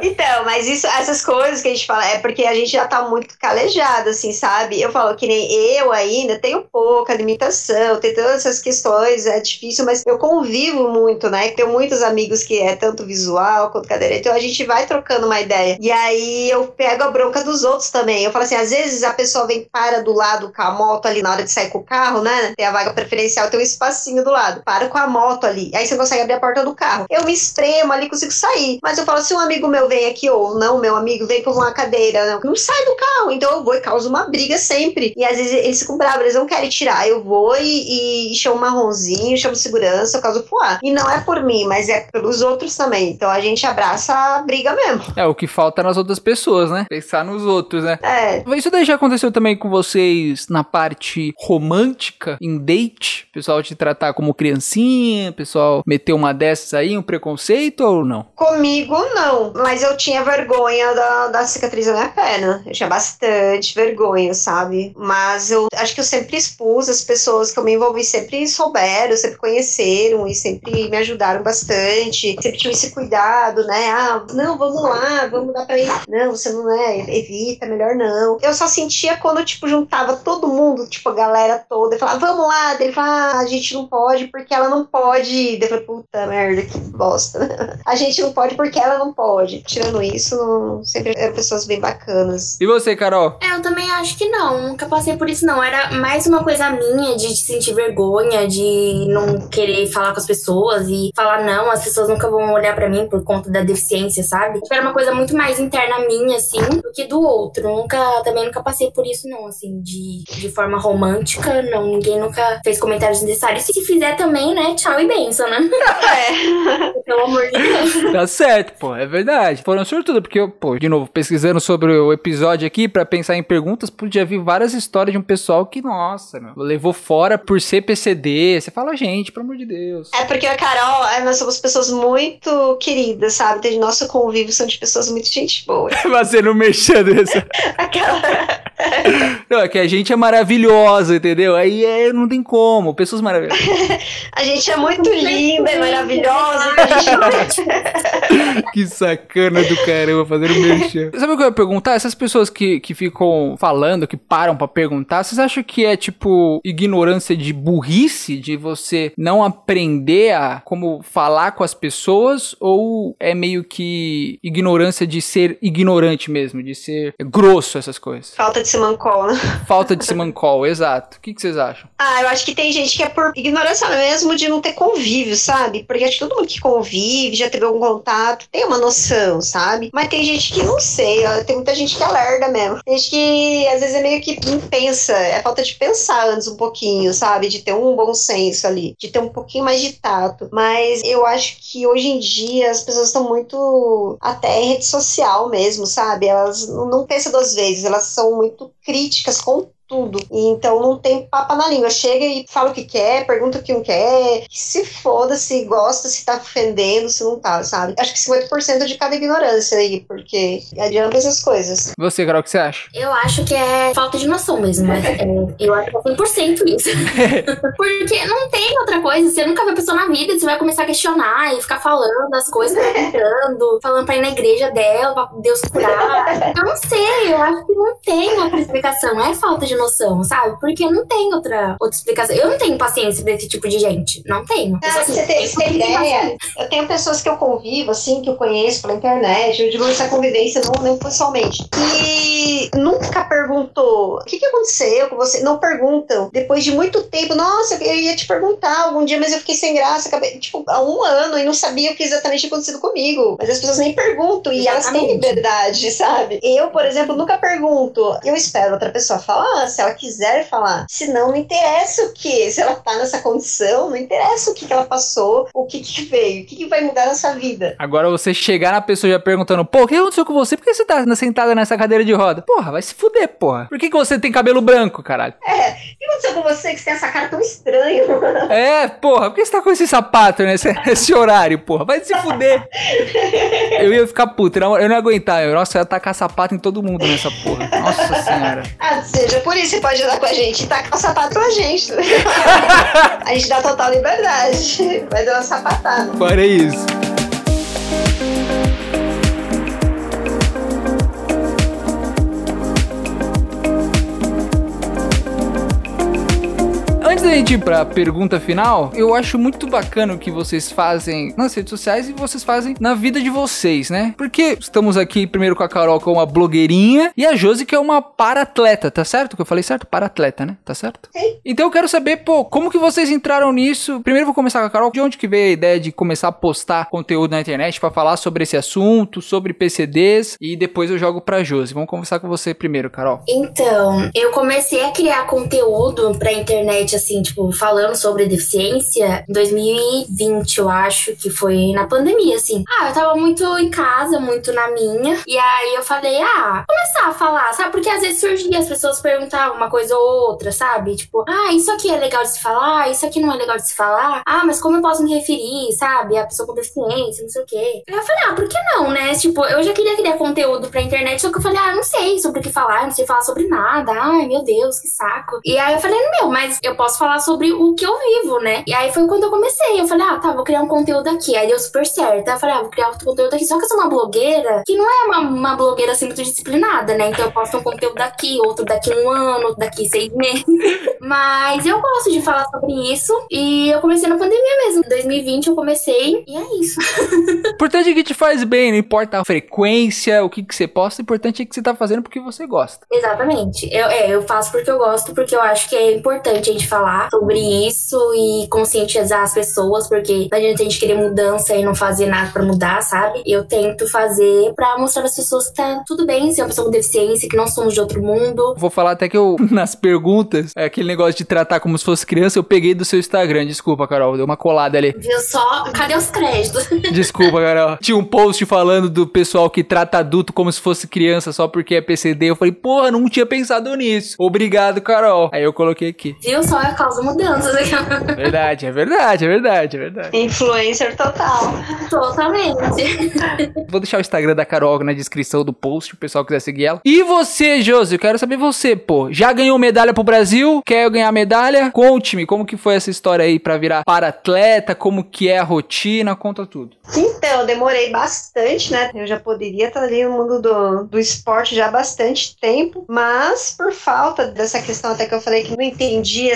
[SPEAKER 2] Então, mas isso, essas coisas que a gente fala é porque a gente já tá muito calejado, assim, sabe? Eu falo que nem eu ainda tenho pouca limitação, tem todas essas questões, é difícil, mas eu convivo muito, né? Tenho muitos amigos que é tanto visual quanto cadeira, então a gente vai trocando uma ideia. E aí eu pego a bronca dos outros também. Eu falo assim, às vezes a pessoa vem para do lado com a moto ali na hora de sair com o carro, né? Tem a vaga preferencial, tem um espacinho do lado. Para com a moto ali. Aí você consegue abrir a porta do carro. Eu me espremo ali, consigo sair. Mas eu falo, se um amigo meu vem aqui, ou não, meu amigo vem com uma cadeira, não, não sai do carro. Então eu vou e causo uma briga sempre. E às vezes eles ficam bravos, eles não querem tirar. Eu vou e, e chamo marronzinho, chamo segurança, eu causo fuar. E não é por mim, mas é pelos outros também. Então a gente abraça a briga mesmo.
[SPEAKER 1] É, o que falta nas outras pessoas, né? Pensar nos outros, né?
[SPEAKER 2] É.
[SPEAKER 1] Isso daí já aconteceu também com vocês na parte romântica, em date? O pessoal te tratar como criancinha, pessoal meter uma dessas aí, um preconceito ou não?
[SPEAKER 2] Comigo, não. Mas eu tinha vergonha da, da cicatriz da minha perna. Eu tinha bastante vergonha, sabe? Mas eu acho que eu sempre expus, as pessoas que eu me envolvi sempre souberam, sempre conheceram e sempre me ajudaram bastante. Sempre tinham esse cuidado, né? Ah, não, vamos lá, vamos dar pra ir. Não, você não é, evita, melhor não. Eu só sentia quando, tipo, juntava todo mundo, tipo, a galera toda, e falava, vamos lá. Daí ele falava, ah, a gente não pode porque ela não pode. Daí eu falei, puta merda, que bosta. a gente não pode porque ela não pode. Tirando isso, sempre eram pessoas bem bacanas.
[SPEAKER 1] E você, Carol?
[SPEAKER 3] É, eu também acho que não. Nunca passei por isso, não. Era mais uma coisa minha de sentir vergonha, de não querer falar com as pessoas e falar não, as pessoas nunca vão olhar pra mim por conta da deficiência, sabe? Era uma coisa muito mais interna minha, assim, do que do outro. Nunca, também nunca passei por isso, não, assim, de, de forma romântica, não. Ninguém nunca fez comentários necessários. Se fizer também, né, tchau e benção, né?
[SPEAKER 2] É.
[SPEAKER 3] Pelo amor de Deus.
[SPEAKER 1] Tá certo, pô, é verdade. Foram sortudo, porque eu, pô, de novo, pesquisando sobre o episódio aqui pra pensar em perguntas, podia vir várias histórias de um pessoal que, nossa, meu, levou fora por ser PCD. Você fala, gente, pelo amor de Deus.
[SPEAKER 2] É porque a Carol, é, nós somos pessoas muito queridas, sabe? Tem nosso convívio, são de pessoas muito gente boa.
[SPEAKER 1] Você não mexendo nessa.
[SPEAKER 2] Aquela.
[SPEAKER 1] Não, é que a gente é maravilhosa, entendeu? Aí é, não tem como. Pessoas maravilhosas.
[SPEAKER 2] A gente é muito linda e maravilhosa. então A gente...
[SPEAKER 1] que sacana do caramba fazendo merchan. Sabe o que eu ia perguntar? Essas pessoas que, que ficam falando, que param pra perguntar, vocês acham que é tipo ignorância de burrice, de você não aprender a como falar com as pessoas? Ou é meio que ignorância de ser ignorante mesmo, de ser grosso essas coisas?
[SPEAKER 2] Falta de simancol, né?
[SPEAKER 1] Falta de simancol, exato. O que, que vocês acham?
[SPEAKER 2] Ah, eu acho que tem gente que é por ignorância mesmo de não ter convívio, sabe? Porque acho que todo mundo que convive, já teve algum contato, tem uma noção, sabe? Mas tem gente que não sei, ó, tem muita gente que é lerda mesmo. Tem gente que às vezes é meio que não pensa, é falta de pensar antes um pouquinho, sabe? De ter um bom senso ali, de ter um pouquinho mais de tato. Mas eu acho que hoje em dia as pessoas estão muito até em rede social mesmo, sabe? Elas não pensam duas vezes, elas são muito críticas com tudo. E então não tem papa na língua. Chega e fala o que quer, pergunta o que não quer, que se foda, se gosta, se tá ofendendo, se não tá, sabe? Acho que 50% de cada ignorância aí, porque adianta essas coisas.
[SPEAKER 1] Você, Carol, o que você acha?
[SPEAKER 3] Eu acho que é falta de noção mesmo. né? É, eu acho que é 100% isso. Porque não tem outra coisa. Você nunca vê a pessoa na vida, você vai começar a questionar e ficar falando as coisas, perguntando, falando pra ir na igreja dela, pra Deus curar. Eu não sei, eu acho que não tem outra explicação, é falta de noção, sabe? Porque não tem outra, outra explicação. Eu não tenho paciência pra esse tipo de gente. Não tenho.
[SPEAKER 2] Ah, assim, você tem, você tem ideia? Eu tenho pessoas que eu convivo, assim, que eu conheço pela internet, eu digo essa convivência não, não pessoalmente. E nunca perguntou o que, que aconteceu com você. Não perguntam. Depois de muito tempo, nossa, eu ia te perguntar algum dia, mas eu fiquei sem graça. Acabei, tipo, há um ano e não sabia o que exatamente tinha acontecido comigo. Mas as pessoas nem perguntam e elas têm liberdade, sabe? Eu, por exemplo, nunca pergunto. Eu espero outra pessoa falar, se ela quiser falar. Se não, não interessa o que. Se ela tá nessa condição, não interessa o que, que ela passou, o que, que veio, o que, que vai mudar na sua vida.
[SPEAKER 1] Agora você chegar na pessoa já perguntando, pô, o que aconteceu com você? Por que você tá sentada nessa cadeira de roda? Porra, vai se fuder, porra. Por que, que você tem cabelo branco, caralho?
[SPEAKER 2] É, o que aconteceu com você que você tem essa cara tão estranha?
[SPEAKER 1] É, porra, por que você tá com esse sapato nesse, nesse horário, porra? Vai se fuder. eu ia ficar puto, eu não ia aguentar. Eu, nossa, eu ia tacar sapato em todo mundo nessa porra. Nossa senhora.
[SPEAKER 2] Ah, seja por você pode andar com a gente e tacar o sapato pra gente. a gente dá total liberdade. Vai dar uma sapatada.
[SPEAKER 1] Farei isso. Da gente ir pra pergunta final, eu acho muito bacana o que vocês fazem nas redes sociais e vocês fazem na vida de vocês, né? Porque estamos aqui primeiro com a Carol, que é uma blogueirinha, e a Josi, que é uma paratleta, tá certo? Que eu falei certo? Paratleta, né? Tá certo?
[SPEAKER 2] Sim.
[SPEAKER 1] Então eu quero saber, pô, como que vocês entraram nisso? Primeiro eu vou começar com a Carol. De onde que veio a ideia de começar a postar conteúdo na internet para falar sobre esse assunto, sobre PCDs, e depois eu jogo pra Josi. Vamos conversar com você primeiro, Carol.
[SPEAKER 3] Então, eu comecei a criar conteúdo pra internet assim, tipo, falando sobre deficiência em 2020, eu acho, que foi na pandemia, assim. Ah, eu tava muito em casa, muito na minha. E aí eu falei, ah, começar a falar, sabe? Porque às vezes surgia, as pessoas perguntavam uma coisa ou outra, sabe? Tipo, ah, isso aqui é legal de se falar, isso aqui não é legal de se falar. Ah, mas como eu posso me referir, sabe? A pessoa com deficiência, não sei o quê. Aí eu falei, ah, por que não, né? Tipo, eu já queria criar conteúdo pra internet, só que eu falei, ah, não sei sobre o que falar, não sei falar sobre nada. Ai, meu Deus, que saco. E aí eu falei, meu, mas eu posso falar sobre o que eu vivo, né? E aí foi quando eu comecei. Eu falei, ah, tá, vou criar um conteúdo aqui. Aí deu super certo. Aí eu falei, ah, vou criar outro conteúdo aqui. Só que eu sou uma blogueira que não é uma, uma blogueira assim muito disciplinada, né? Então eu posto um conteúdo daqui, outro daqui um ano, outro daqui seis meses. Mas eu gosto de falar sobre isso. E eu comecei na pandemia mesmo. Em 2020 eu comecei e é isso.
[SPEAKER 1] O importante é que te faz bem, não importa a frequência, o que, que você posta, o importante é que você tá fazendo porque você gosta.
[SPEAKER 3] Exatamente. Eu, é, eu faço porque eu gosto, porque eu acho que é importante a gente falar sobre isso e conscientizar as pessoas, porque não adianta a gente querer mudança e não fazer nada pra mudar, sabe? Eu tento fazer pra mostrar às pessoas que tá tudo bem ser uma pessoa com deficiência, que não somos de outro mundo.
[SPEAKER 1] Vou falar até que eu, nas perguntas, é aquele negócio de tratar como se fosse criança, eu peguei do seu Instagram. Desculpa, Carol, deu uma colada ali.
[SPEAKER 3] Viu só? Cadê os créditos?
[SPEAKER 1] Desculpa, Carol. Tinha um post falando do pessoal que trata adulto como se fosse criança só porque é PCD. Eu falei, porra, não tinha pensado nisso. Obrigado, Carol. Aí eu coloquei aqui.
[SPEAKER 3] Viu só? Causa mudanças.
[SPEAKER 1] Verdade, é verdade, é verdade, é verdade.
[SPEAKER 2] Influencer total.
[SPEAKER 3] Totalmente.
[SPEAKER 1] Vou deixar o Instagram da Carol na descrição do post, se o pessoal quiser seguir ela. E você, Josi, eu quero saber você, pô. Já ganhou medalha pro Brasil? Quer ganhar medalha? Conte-me como que foi essa história aí pra virar para atleta, como que é a rotina, conta tudo.
[SPEAKER 2] Então, eu demorei bastante, né? Eu já poderia estar ali no mundo do, do esporte já há bastante tempo, mas por falta dessa questão até que eu falei que não entendi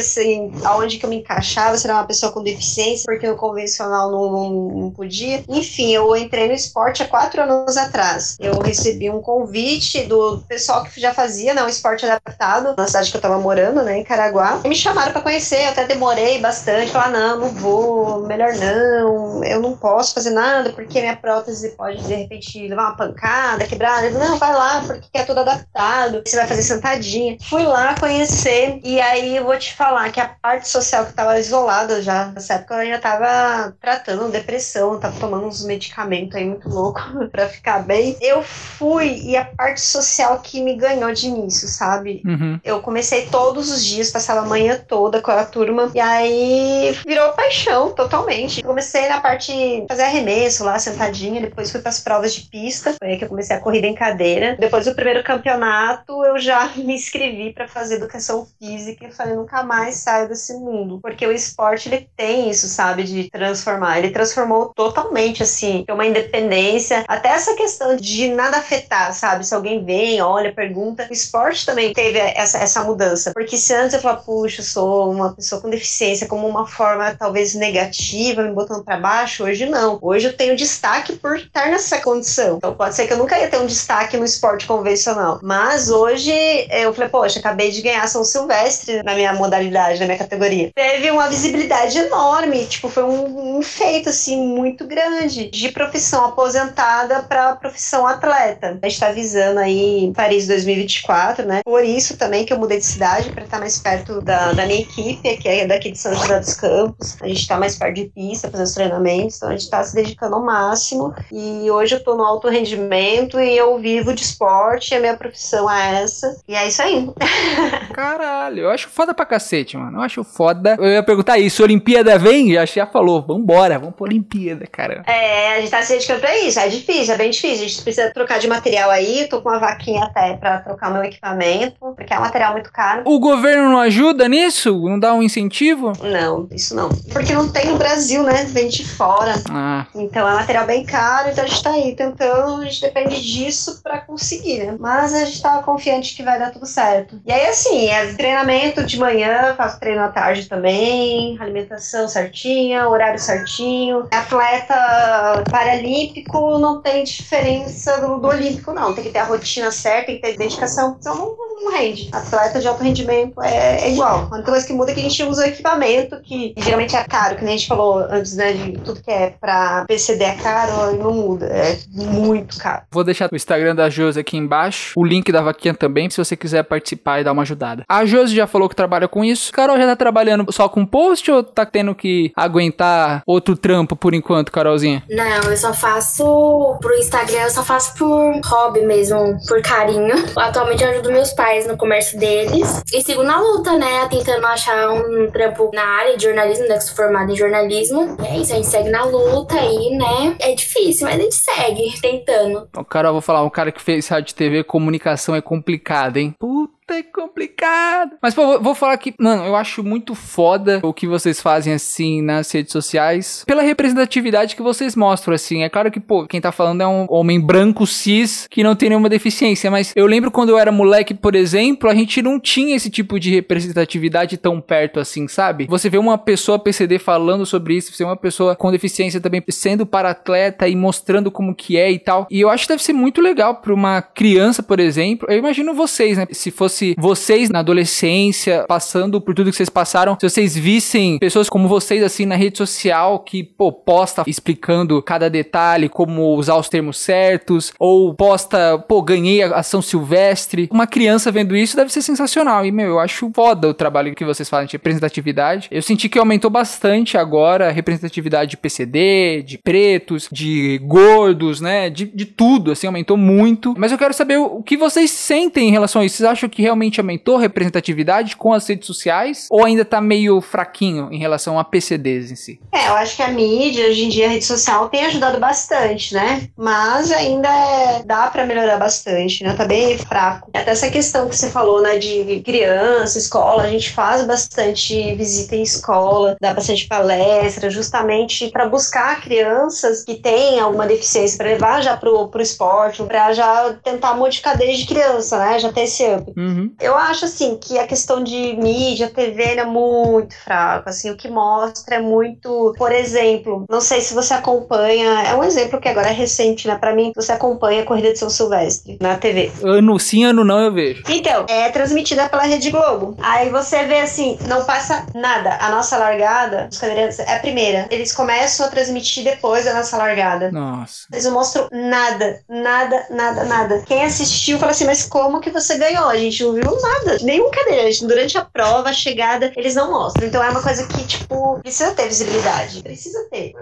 [SPEAKER 2] aonde que eu me encaixava, se era uma pessoa com deficiência, porque o convencional não, não, não podia. Enfim, eu entrei no esporte há quatro anos atrás. Eu recebi um convite do pessoal que já fazia, né, um esporte adaptado na cidade que eu tava morando, né, em Caraguá. E me chamaram para conhecer, eu até demorei bastante, falar, não, não vou, melhor não, eu não posso fazer nada, porque minha prótese pode, de repente, levar uma pancada, quebrar. Não, vai lá, porque é tudo adaptado, você vai fazer sentadinha. Fui lá conhecer, e aí eu vou te falar que a parte social que eu tava isolada já, nessa época eu ainda tava tratando depressão, tava tomando uns medicamentos aí muito louco pra ficar bem. Eu fui, e a parte social que me ganhou de início, sabe?
[SPEAKER 1] Uhum.
[SPEAKER 2] Eu comecei todos os dias, passava a manhã toda com a turma, e aí virou paixão totalmente. Comecei na parte fazer arremesso lá, sentadinha, depois fui pras provas de pista, foi aí que eu comecei a corrida em cadeira. Depois o primeiro campeonato, eu já me inscrevi para fazer educação física e falei, nunca mais desse mundo. Porque o esporte, ele tem isso, sabe, de transformar. Ele transformou totalmente, assim, uma independência, até essa questão de nada afetar, sabe? Se alguém vem, olha, pergunta. O esporte também teve essa, essa mudança. Porque se antes eu falava, puxa, sou uma pessoa com deficiência, como uma forma talvez negativa, me botando para baixo, hoje não. Hoje eu tenho destaque por estar nessa condição. Então pode ser que eu nunca ia ter um destaque no esporte convencional. Mas hoje eu falei, poxa, acabei de ganhar São Silvestre na minha modalidade, na minha categoria. Teve uma visibilidade enorme, tipo, foi um, um feito assim muito grande de profissão aposentada para profissão atleta. A gente tá visando aí Paris 2024, né? Por isso também que eu mudei de cidade para estar mais perto da, da minha equipe, que é daqui de São José dos Campos. A gente tá mais perto de pista, fazendo os treinamentos, então a gente tá se dedicando ao máximo. E hoje eu tô no alto rendimento e eu vivo de esporte, a minha profissão é essa. E é isso aí.
[SPEAKER 1] Caralho, eu acho foda pra cacete, mano. Eu acho foda. Eu ia perguntar isso, Olimpíada vem? Já, já falou, vambora, vamos pra Olimpíada, cara.
[SPEAKER 2] É, a gente tá se dedicando pra isso. É difícil, é bem difícil. A gente precisa trocar de material aí. Tô com uma vaquinha até pra trocar meu equipamento, porque é um material muito caro.
[SPEAKER 1] O governo não ajuda nisso? Não dá um incentivo?
[SPEAKER 2] Não, isso não. Porque não tem no Brasil, né? Vem de fora.
[SPEAKER 1] Ah.
[SPEAKER 2] Então é material bem caro, então a gente tá aí tentando, a gente depende disso pra conseguir, né? Mas a gente tá confiante que vai dar tudo certo. E aí, assim, é treinamento de manhã, faço treino à tarde também, alimentação certinha, horário certinho. Atleta paralímpico não tem diferença do, do olímpico, não. Tem que ter a rotina certa, tem que ter dedicação, senão não, não rende. Atleta de alto rendimento é, é igual. A única coisa que muda é que a gente usa equipamento, que geralmente é caro, que nem a gente falou antes, né? De tudo que é pra PCD é caro, não muda. É muito caro.
[SPEAKER 1] Vou deixar o Instagram da Josi aqui embaixo, o link da vaquinha também, se você quiser participar e dar uma ajudada. A Josi já falou que trabalha com isso. Carol já tá trabalhando só com post ou tá tendo que aguentar outro trampo por enquanto, Carolzinha?
[SPEAKER 3] Não, eu só faço pro Instagram, eu só faço por hobby mesmo, por carinho. Atualmente eu ajudo meus pais no comércio deles. E sigo na luta, né? Tentando achar um trampo na área de jornalismo, né? Que sou formada em jornalismo. E é isso, a gente segue na luta aí, né? É difícil, mas a gente segue tentando.
[SPEAKER 1] O Carol, vou falar, um cara que fez rádio e TV, comunicação é complicado, hein? Puta é complicado. Mas, pô, vou falar que, mano, eu acho muito foda o que vocês fazem, assim, nas redes sociais. Pela representatividade que vocês mostram, assim. É claro que, pô, quem tá falando é um homem branco, cis, que não tem nenhuma deficiência. Mas eu lembro quando eu era moleque, por exemplo, a gente não tinha esse tipo de representatividade tão perto, assim, sabe? Você vê uma pessoa PCD falando sobre isso, você vê uma pessoa com deficiência também sendo para atleta e mostrando como que é e tal. E eu acho que deve ser muito legal pra uma criança, por exemplo. Eu imagino vocês, né? Se fosse vocês na adolescência, passando por tudo que vocês passaram, se vocês vissem pessoas como vocês, assim, na rede social, que, pô, posta explicando cada detalhe, como usar os termos certos, ou posta, pô, ganhei a São Silvestre. Uma criança vendo isso deve ser sensacional. E, meu, eu acho foda o trabalho que vocês fazem de representatividade. Eu senti que aumentou bastante agora a representatividade de PCD, de pretos, de gordos, né? De, de tudo, assim, aumentou muito. Mas eu quero saber o, o que vocês sentem em relação a isso. Vocês acham que realmente aumentou a representatividade com as redes sociais ou ainda tá meio fraquinho em relação a PCDs em si?
[SPEAKER 2] É, eu acho que a mídia, hoje em dia, a rede social tem ajudado bastante, né? Mas ainda é, dá para melhorar bastante, né? Tá bem fraco. Até essa questão que você falou, né, de criança, escola, a gente faz bastante visita em escola, dá bastante palestra, justamente para buscar crianças que têm alguma deficiência, para levar já pro, pro esporte, para já tentar modificar desde criança, né? Já ter esse up.
[SPEAKER 1] Uhum.
[SPEAKER 2] Eu acho assim que a questão de mídia, TV é muito fraco. Assim, o que mostra é muito, por exemplo, não sei se você acompanha, é um exemplo que agora é recente, né? Para mim, você acompanha a corrida de São Silvestre na TV.
[SPEAKER 1] Ano sim, ano não eu vejo.
[SPEAKER 2] Então, é transmitida pela Rede Globo. Aí você vê assim, não passa nada. A nossa largada, os cadeirantes, é a primeira. Eles começam a transmitir depois da nossa largada.
[SPEAKER 1] Nossa.
[SPEAKER 2] Eles não mostram nada, nada, nada, nada. Quem assistiu fala assim, mas como que você ganhou? A gente não viu nada. Nenhum cadeirante. Durante a prova, a chegada, eles não mostram. Então é uma coisa que, tipo, precisa ter visibilidade. Precisa ter. Tem.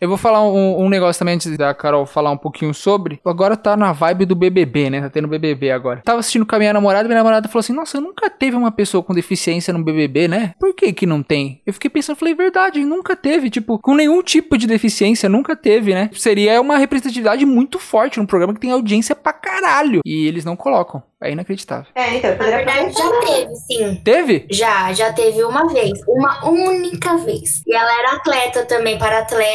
[SPEAKER 1] Eu vou falar um, um negócio também antes da Carol falar um pouquinho sobre. Agora tá na vibe do BBB, né? Tá tendo BBB agora. Tava assistindo com a minha namorada, minha namorada falou assim: Nossa, nunca teve uma pessoa com deficiência no BBB, né? Por que que não tem? Eu fiquei pensando, falei, verdade, nunca teve. Tipo, com nenhum tipo de deficiência, nunca teve, né? Seria uma representatividade muito forte num programa que tem audiência pra caralho. E eles não colocam. É inacreditável.
[SPEAKER 2] É, então,
[SPEAKER 3] Na verdade, já teve, sim.
[SPEAKER 1] Teve?
[SPEAKER 3] Já, já teve uma vez. Uma única vez. E ela era atleta também, para atleta,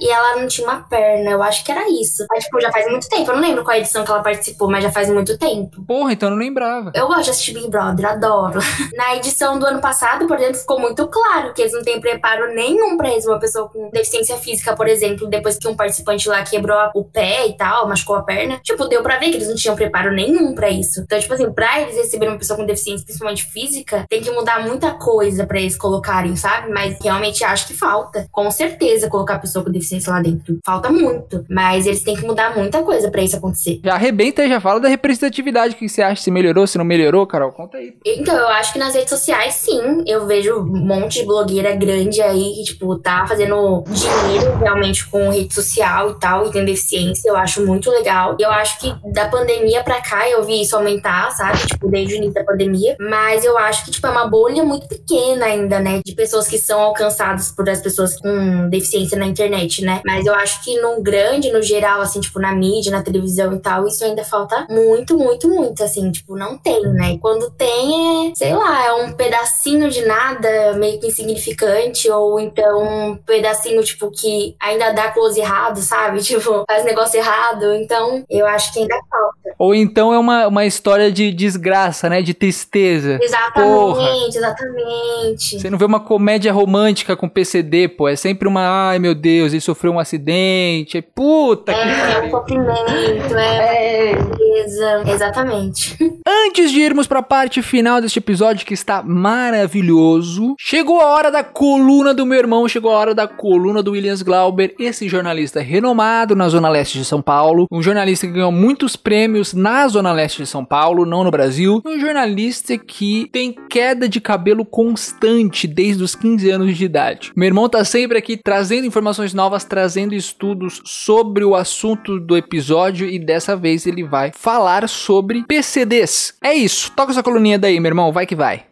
[SPEAKER 3] e ela não tinha uma perna. Eu acho que era isso. Mas, tipo, já faz muito tempo. Eu não lembro qual edição que ela participou, mas já faz muito tempo.
[SPEAKER 1] Porra, então eu não lembrava.
[SPEAKER 3] Eu gosto de assistir Big Brother, adoro. Na edição do ano passado, por exemplo, ficou muito claro que eles não têm preparo nenhum pra isso. Uma pessoa com deficiência física, por exemplo, depois que um participante lá quebrou o pé e tal, machucou a perna. Tipo, deu pra ver que eles não tinham preparo nenhum pra isso. Então, tipo assim, pra eles receberem uma pessoa com deficiência, principalmente física, tem que mudar muita coisa pra eles colocarem, sabe? Mas realmente acho que falta. Com certeza colocar a pessoa com deficiência lá dentro. Falta muito. Mas eles têm que mudar muita coisa pra isso acontecer.
[SPEAKER 1] Já arrebenta e já fala da representatividade. O que você acha? Se melhorou, se não melhorou, Carol? Conta aí.
[SPEAKER 3] Então, eu acho que nas redes sociais, sim. Eu vejo um monte de blogueira grande aí que, tipo, tá fazendo dinheiro realmente com rede social e tal, e tem deficiência. Eu acho muito legal. Eu acho que da pandemia pra cá eu vi isso aumentar, sabe? Tipo, desde o início da pandemia. Mas eu acho que, tipo, é uma bolha muito pequena ainda, né? De pessoas que são alcançadas por as pessoas com deficiência na internet, né? Mas eu acho que no grande, no geral, assim, tipo, na mídia, na televisão e tal, isso ainda falta muito, muito, muito, assim, tipo, não tem, né? E quando tem é, sei lá, é um pedacinho de nada, meio que insignificante, ou então um pedacinho, tipo, que ainda dá close errado, sabe? Tipo, faz negócio errado. Então, eu acho que ainda falta.
[SPEAKER 1] Ou então é uma, uma história de desgraça, né? De tristeza.
[SPEAKER 3] Exatamente, exatamente.
[SPEAKER 1] Você não vê uma comédia romântica com PCD, pô. É sempre uma, ai meu Deus, ele sofreu um acidente. Puta que
[SPEAKER 3] É, é um sofrimento, é
[SPEAKER 2] É,
[SPEAKER 3] tristeza. Exatamente.
[SPEAKER 1] Antes de irmos pra parte final deste episódio que está maravilhoso, chegou a hora da coluna do meu irmão, chegou a hora da coluna do Williams Glauber, esse jornalista renomado na Zona Leste de São Paulo, um jornalista que ganhou muitos prêmios na Zona Leste de São Paulo, não no Brasil, um jornalista que tem queda de cabelo constante desde os 15 anos de idade. Meu irmão tá sempre aqui trazendo informações novas, trazendo estudos sobre o assunto do episódio e dessa vez ele vai falar sobre PCDs. É isso, toca essa coluninha daí, meu irmão, vai que vai.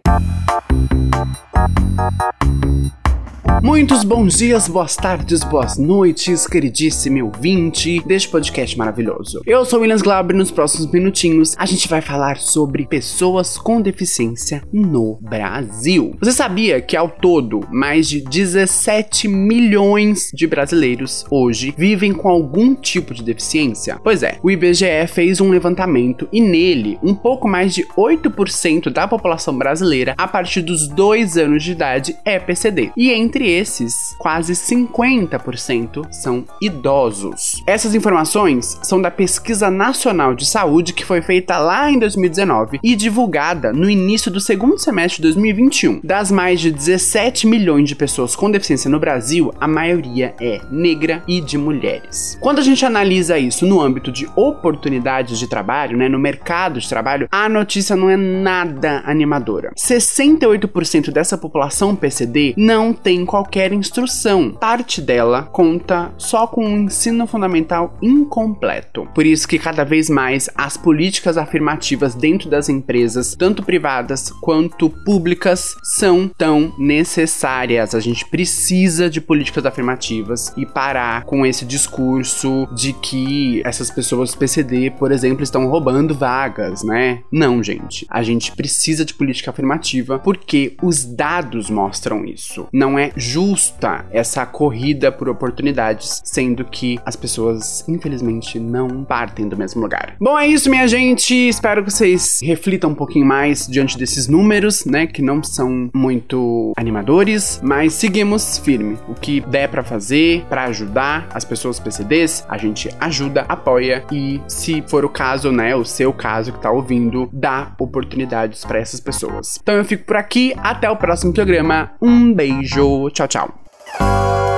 [SPEAKER 4] Muitos bons dias, boas tardes, boas noites, queridíssimo ouvinte deste podcast maravilhoso. Eu sou Williams Glauber e nos próximos minutinhos a gente vai falar sobre pessoas com deficiência no Brasil. Você sabia que ao todo mais de 17 milhões de brasileiros hoje vivem com algum tipo de deficiência? Pois é, o IBGE fez um levantamento e nele um pouco mais de 8% da população brasileira a partir dos 2 anos de idade é PCD. E entre esses, quase 50% são idosos. Essas informações são da Pesquisa Nacional de Saúde que foi feita lá em 2019 e divulgada no início do segundo semestre de 2021. Das mais de 17 milhões de pessoas com deficiência no Brasil, a maioria é negra e de mulheres. Quando a gente analisa isso no âmbito de oportunidades de trabalho, né, no mercado de trabalho, a notícia não é nada animadora. 68% dessa população PCD não tem qualquer instrução. Parte dela conta só com um ensino fundamental incompleto. Por isso que cada vez mais as políticas afirmativas dentro das empresas, tanto privadas quanto públicas, são tão necessárias. A gente precisa de políticas afirmativas e parar com esse discurso de que essas pessoas PCD, por exemplo, estão roubando vagas, né? Não, gente. A gente precisa de política afirmativa porque os dados mostram isso. Não é justa essa corrida por oportunidades, sendo que as pessoas, infelizmente, não partem do mesmo lugar. Bom, é isso, minha gente. Espero que vocês reflitam um pouquinho mais diante desses números, né? Que não são muito animadores, mas seguimos firme. O que der pra fazer pra ajudar as pessoas PCDs, a gente ajuda, apoia e, se for o caso, né, o seu caso que tá ouvindo, dá oportunidades pra essas pessoas. Então eu fico por aqui, até o próximo programa. Um beijo, tchau, tchau.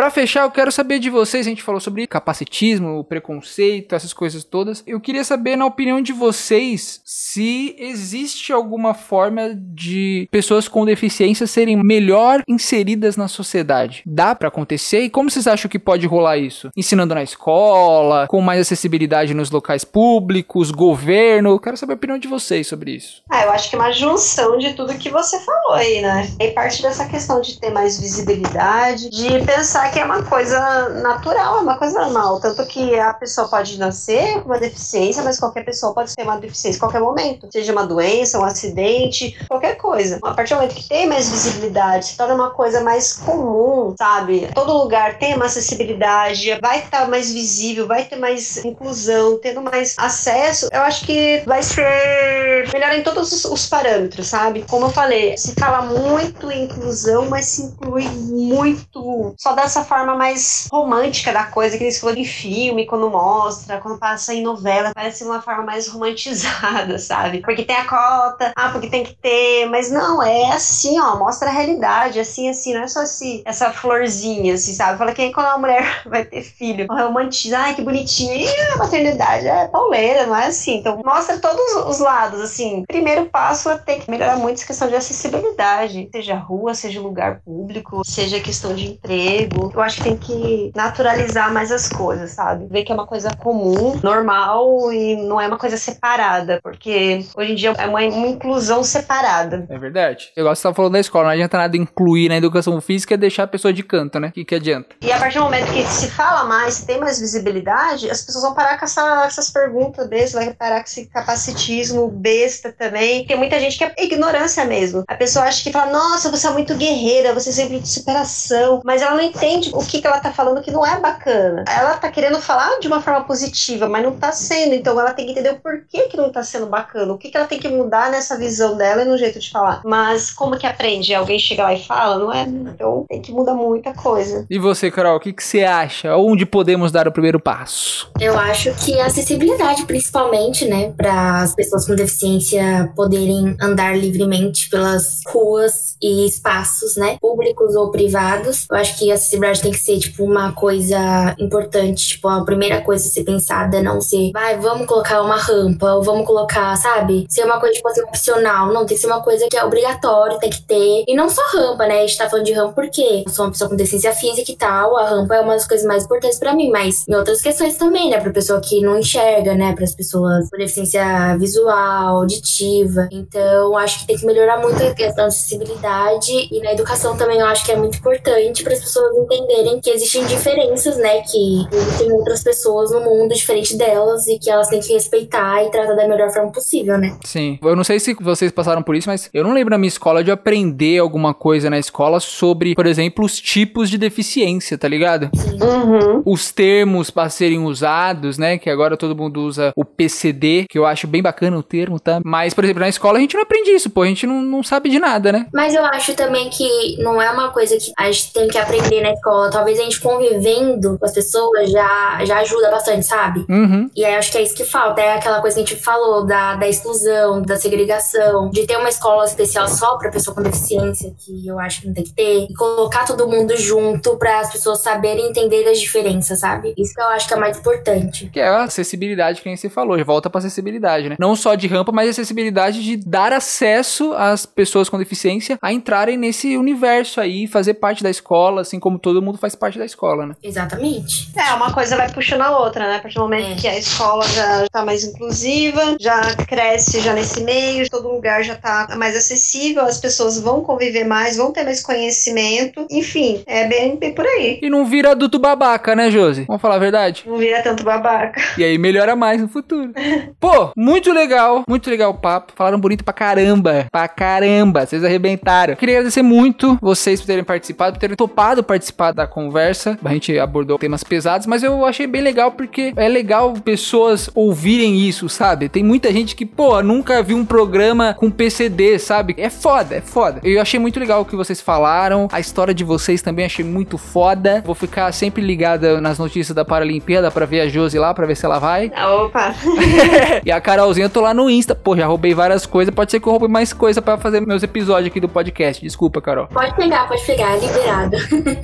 [SPEAKER 1] Pra fechar, eu quero saber de vocês, a gente falou sobre capacitismo, preconceito, essas coisas todas. Eu queria saber, na opinião de vocês, se existe alguma forma de pessoas com deficiência serem melhor inseridas na sociedade. Dá pra acontecer? E como vocês acham que pode rolar isso? Ensinando na escola, com mais acessibilidade nos locais públicos, governo? Eu quero saber a opinião de vocês sobre isso.
[SPEAKER 2] Ah, eu acho que é uma junção de tudo que você falou aí, né? E parte dessa questão de ter mais visibilidade, de pensar que é uma coisa natural, é uma coisa normal. Tanto que a pessoa pode nascer com uma deficiência, mas qualquer pessoa pode ter uma deficiência em qualquer momento. Seja uma doença, um acidente, qualquer coisa. A partir do momento que tem mais visibilidade, se torna uma coisa mais comum, sabe? Todo lugar tem uma acessibilidade, vai estar mais visível, vai ter mais inclusão, tendo mais acesso, eu acho que vai ser melhor em todos os, os parâmetros, sabe? Como eu falei, se fala muito em inclusão, mas se inclui muito só dessa forma mais romântica da coisa, que eles falam em filme, quando mostra, quando passa em novela, parece uma forma mais romantizada, sabe? Porque tem a cota, ah, porque tem que ter, mas não, é assim, ó, mostra a realidade, assim, assim, não é só assim, essa florzinha, assim, sabe? Fala que quando a mulher vai ter filho, romantiza, ai, que bonitinho, e a maternidade é pauleira, não é assim. Então, mostra todos os lados, assim. Primeiro passo é ter que melhorar muito essa questão de acessibilidade, seja rua, seja lugar público, seja questão de emprego. Eu acho que tem que naturalizar mais as coisas, sabe? Ver que é uma coisa comum, normal e não é uma coisa separada, porque hoje em dia é uma, uma inclusão separada.
[SPEAKER 1] É verdade. Eu gosto que você tá falando da escola, não adianta nada incluir na educação física e deixar a pessoa de canto, né? O que, que adianta?
[SPEAKER 2] E a partir do momento que se fala mais, se tem mais visibilidade, as pessoas vão parar com essa, essas perguntas bestas, vai parar com esse capacitismo besta também. Tem muita gente que é ignorância mesmo. A pessoa acha que fala, nossa, você é muito guerreira, você é sempre de superação, mas ela não entende o que, que ela tá falando que não é bacana. Ela tá querendo falar de uma forma positiva, mas não tá sendo, então ela tem que entender o porquê que não tá sendo bacana, o que, que ela tem que mudar nessa visão dela e no jeito de falar. Mas como que aprende? Alguém chega lá e fala, não é? Então tem que mudar muita coisa.
[SPEAKER 1] E você, Carol, o que, que você acha? Onde podemos dar o primeiro passo?
[SPEAKER 3] Eu acho que a acessibilidade, principalmente, né, para as pessoas com deficiência poderem andar livremente pelas ruas e espaços, né, públicos ou privados. Eu acho que a acessibilidade tem que ser, tipo, uma coisa importante. Tipo, a primeira coisa a ser pensada não ser, vai, vamos colocar uma rampa, ou vamos colocar, sabe? Ser uma coisa, tipo, assim, opcional. Não, tem que ser uma coisa que é obrigatório, tem que ter. E não só rampa, né? A gente tá falando de rampa porque eu sou uma pessoa com deficiência física e tal, a rampa é uma das coisas mais importantes para mim, mas em outras questões também, né? Pra pessoa que não enxerga, né? Para as pessoas com deficiência visual, auditiva. Então, acho que tem que melhorar muito a questão de acessibilidade e na educação também eu acho que é muito importante para as pessoas entenderem que existem diferenças, né? Que tem outras pessoas no mundo diferente delas e que elas têm que respeitar e tratar da melhor forma possível, né?
[SPEAKER 1] Sim. Eu não sei se vocês passaram por isso, mas eu não lembro na minha escola de aprender alguma coisa na escola sobre, por exemplo, os tipos de deficiência, tá ligado?
[SPEAKER 3] Sim.
[SPEAKER 2] Uhum.
[SPEAKER 1] Os termos para serem usados, né? Que agora todo mundo usa o PCD, que eu acho bem bacana o termo, tá? Mas, por exemplo, na escola a gente não aprende isso, pô. A gente não, não sabe de nada, né?
[SPEAKER 3] Mas eu acho também que não é uma coisa que a gente tem que aprender na escola. Talvez a gente convivendo com as pessoas já, já ajuda bastante, sabe?
[SPEAKER 1] Uhum.
[SPEAKER 3] E aí acho que é isso que falta. É aquela coisa que a gente falou da, da exclusão, da segregação, de ter uma escola especial só pra pessoa com deficiência, que eu acho que não tem que ter, e colocar todo mundo junto para as pessoas saberem entender as diferenças, sabe? Isso que eu acho que é mais importante.
[SPEAKER 1] Que é a acessibilidade que nem você falou, volta pra acessibilidade, né? Não só de rampa, mas acessibilidade de dar acesso às pessoas com deficiência a entrarem nesse universo aí, fazer parte da escola, assim como todo mundo faz parte da escola, né?
[SPEAKER 3] Exatamente.
[SPEAKER 2] É, uma coisa vai puxando a outra, né? A partir do momento
[SPEAKER 3] É.
[SPEAKER 2] que a escola já tá mais inclusiva, já cresce já nesse meio, todo lugar já tá mais acessível, as pessoas vão conviver mais, vão ter mais conhecimento. Enfim, é bem, bem por aí.
[SPEAKER 1] E não vira adulto babaca, né, Josi? Vamos falar a verdade?
[SPEAKER 2] Não vira tanto babaca.
[SPEAKER 1] E aí melhora mais no futuro. Pô, muito legal, muito legal o papo. Falaram bonito pra caramba, pra caramba. Vocês arrebentaram. Queria agradecer muito vocês por terem participado, por terem topado participar da conversa. A gente abordou temas pesados, mas eu achei bem legal porque é legal pessoas ouvirem isso, sabe? Tem muita gente que, pô, nunca viu um programa com PCD, sabe? É foda, é foda. Eu achei muito legal o que vocês falaram. A história de vocês também achei muito foda. Vou ficar sempre ligada nas notícias da Paralimpíada pra ver a Josi lá, pra ver se ela vai.
[SPEAKER 2] Opa!
[SPEAKER 1] e a Carolzinha, eu tô lá no Insta. Pô, já roubei várias coisas. Pode ser que eu roube mais coisa pra fazer meus episódios aqui do podcast. Desculpa, Carol.
[SPEAKER 3] Pode pegar, pode pegar, é liberado.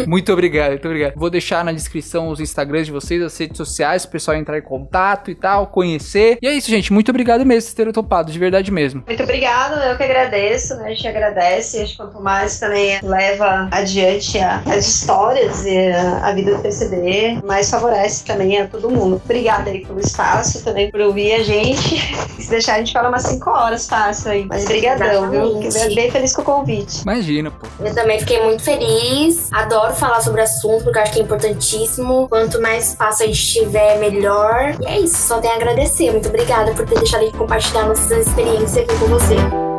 [SPEAKER 1] Muito obrigado, muito obrigado. Vou deixar na descrição os Instagrams de vocês, as redes sociais, o pessoal entrar em contato e tal, conhecer. E é isso, gente. Muito obrigado mesmo por terem topado, de verdade mesmo.
[SPEAKER 2] Muito obrigado, eu que agradeço, né? A gente agradece. Acho que quanto mais também leva adiante a- as histórias e a, a vida do PCD, mais favorece também a todo mundo. Obrigada aí pelo espaço, também por ouvir a gente. Se deixar, a gente fala umas 5 horas fácil aí. Mas brigadão, viu? Fiquei bem feliz com o convite.
[SPEAKER 1] Imagina, pô.
[SPEAKER 3] Eu também fiquei muito feliz. Adoro falar sobre o assunto, porque eu acho que é importantíssimo. Quanto mais espaço a gente tiver, melhor. E é isso, só tenho a agradecer. Muito obrigada por ter deixado gente compartilhar nossa experiência aqui com você.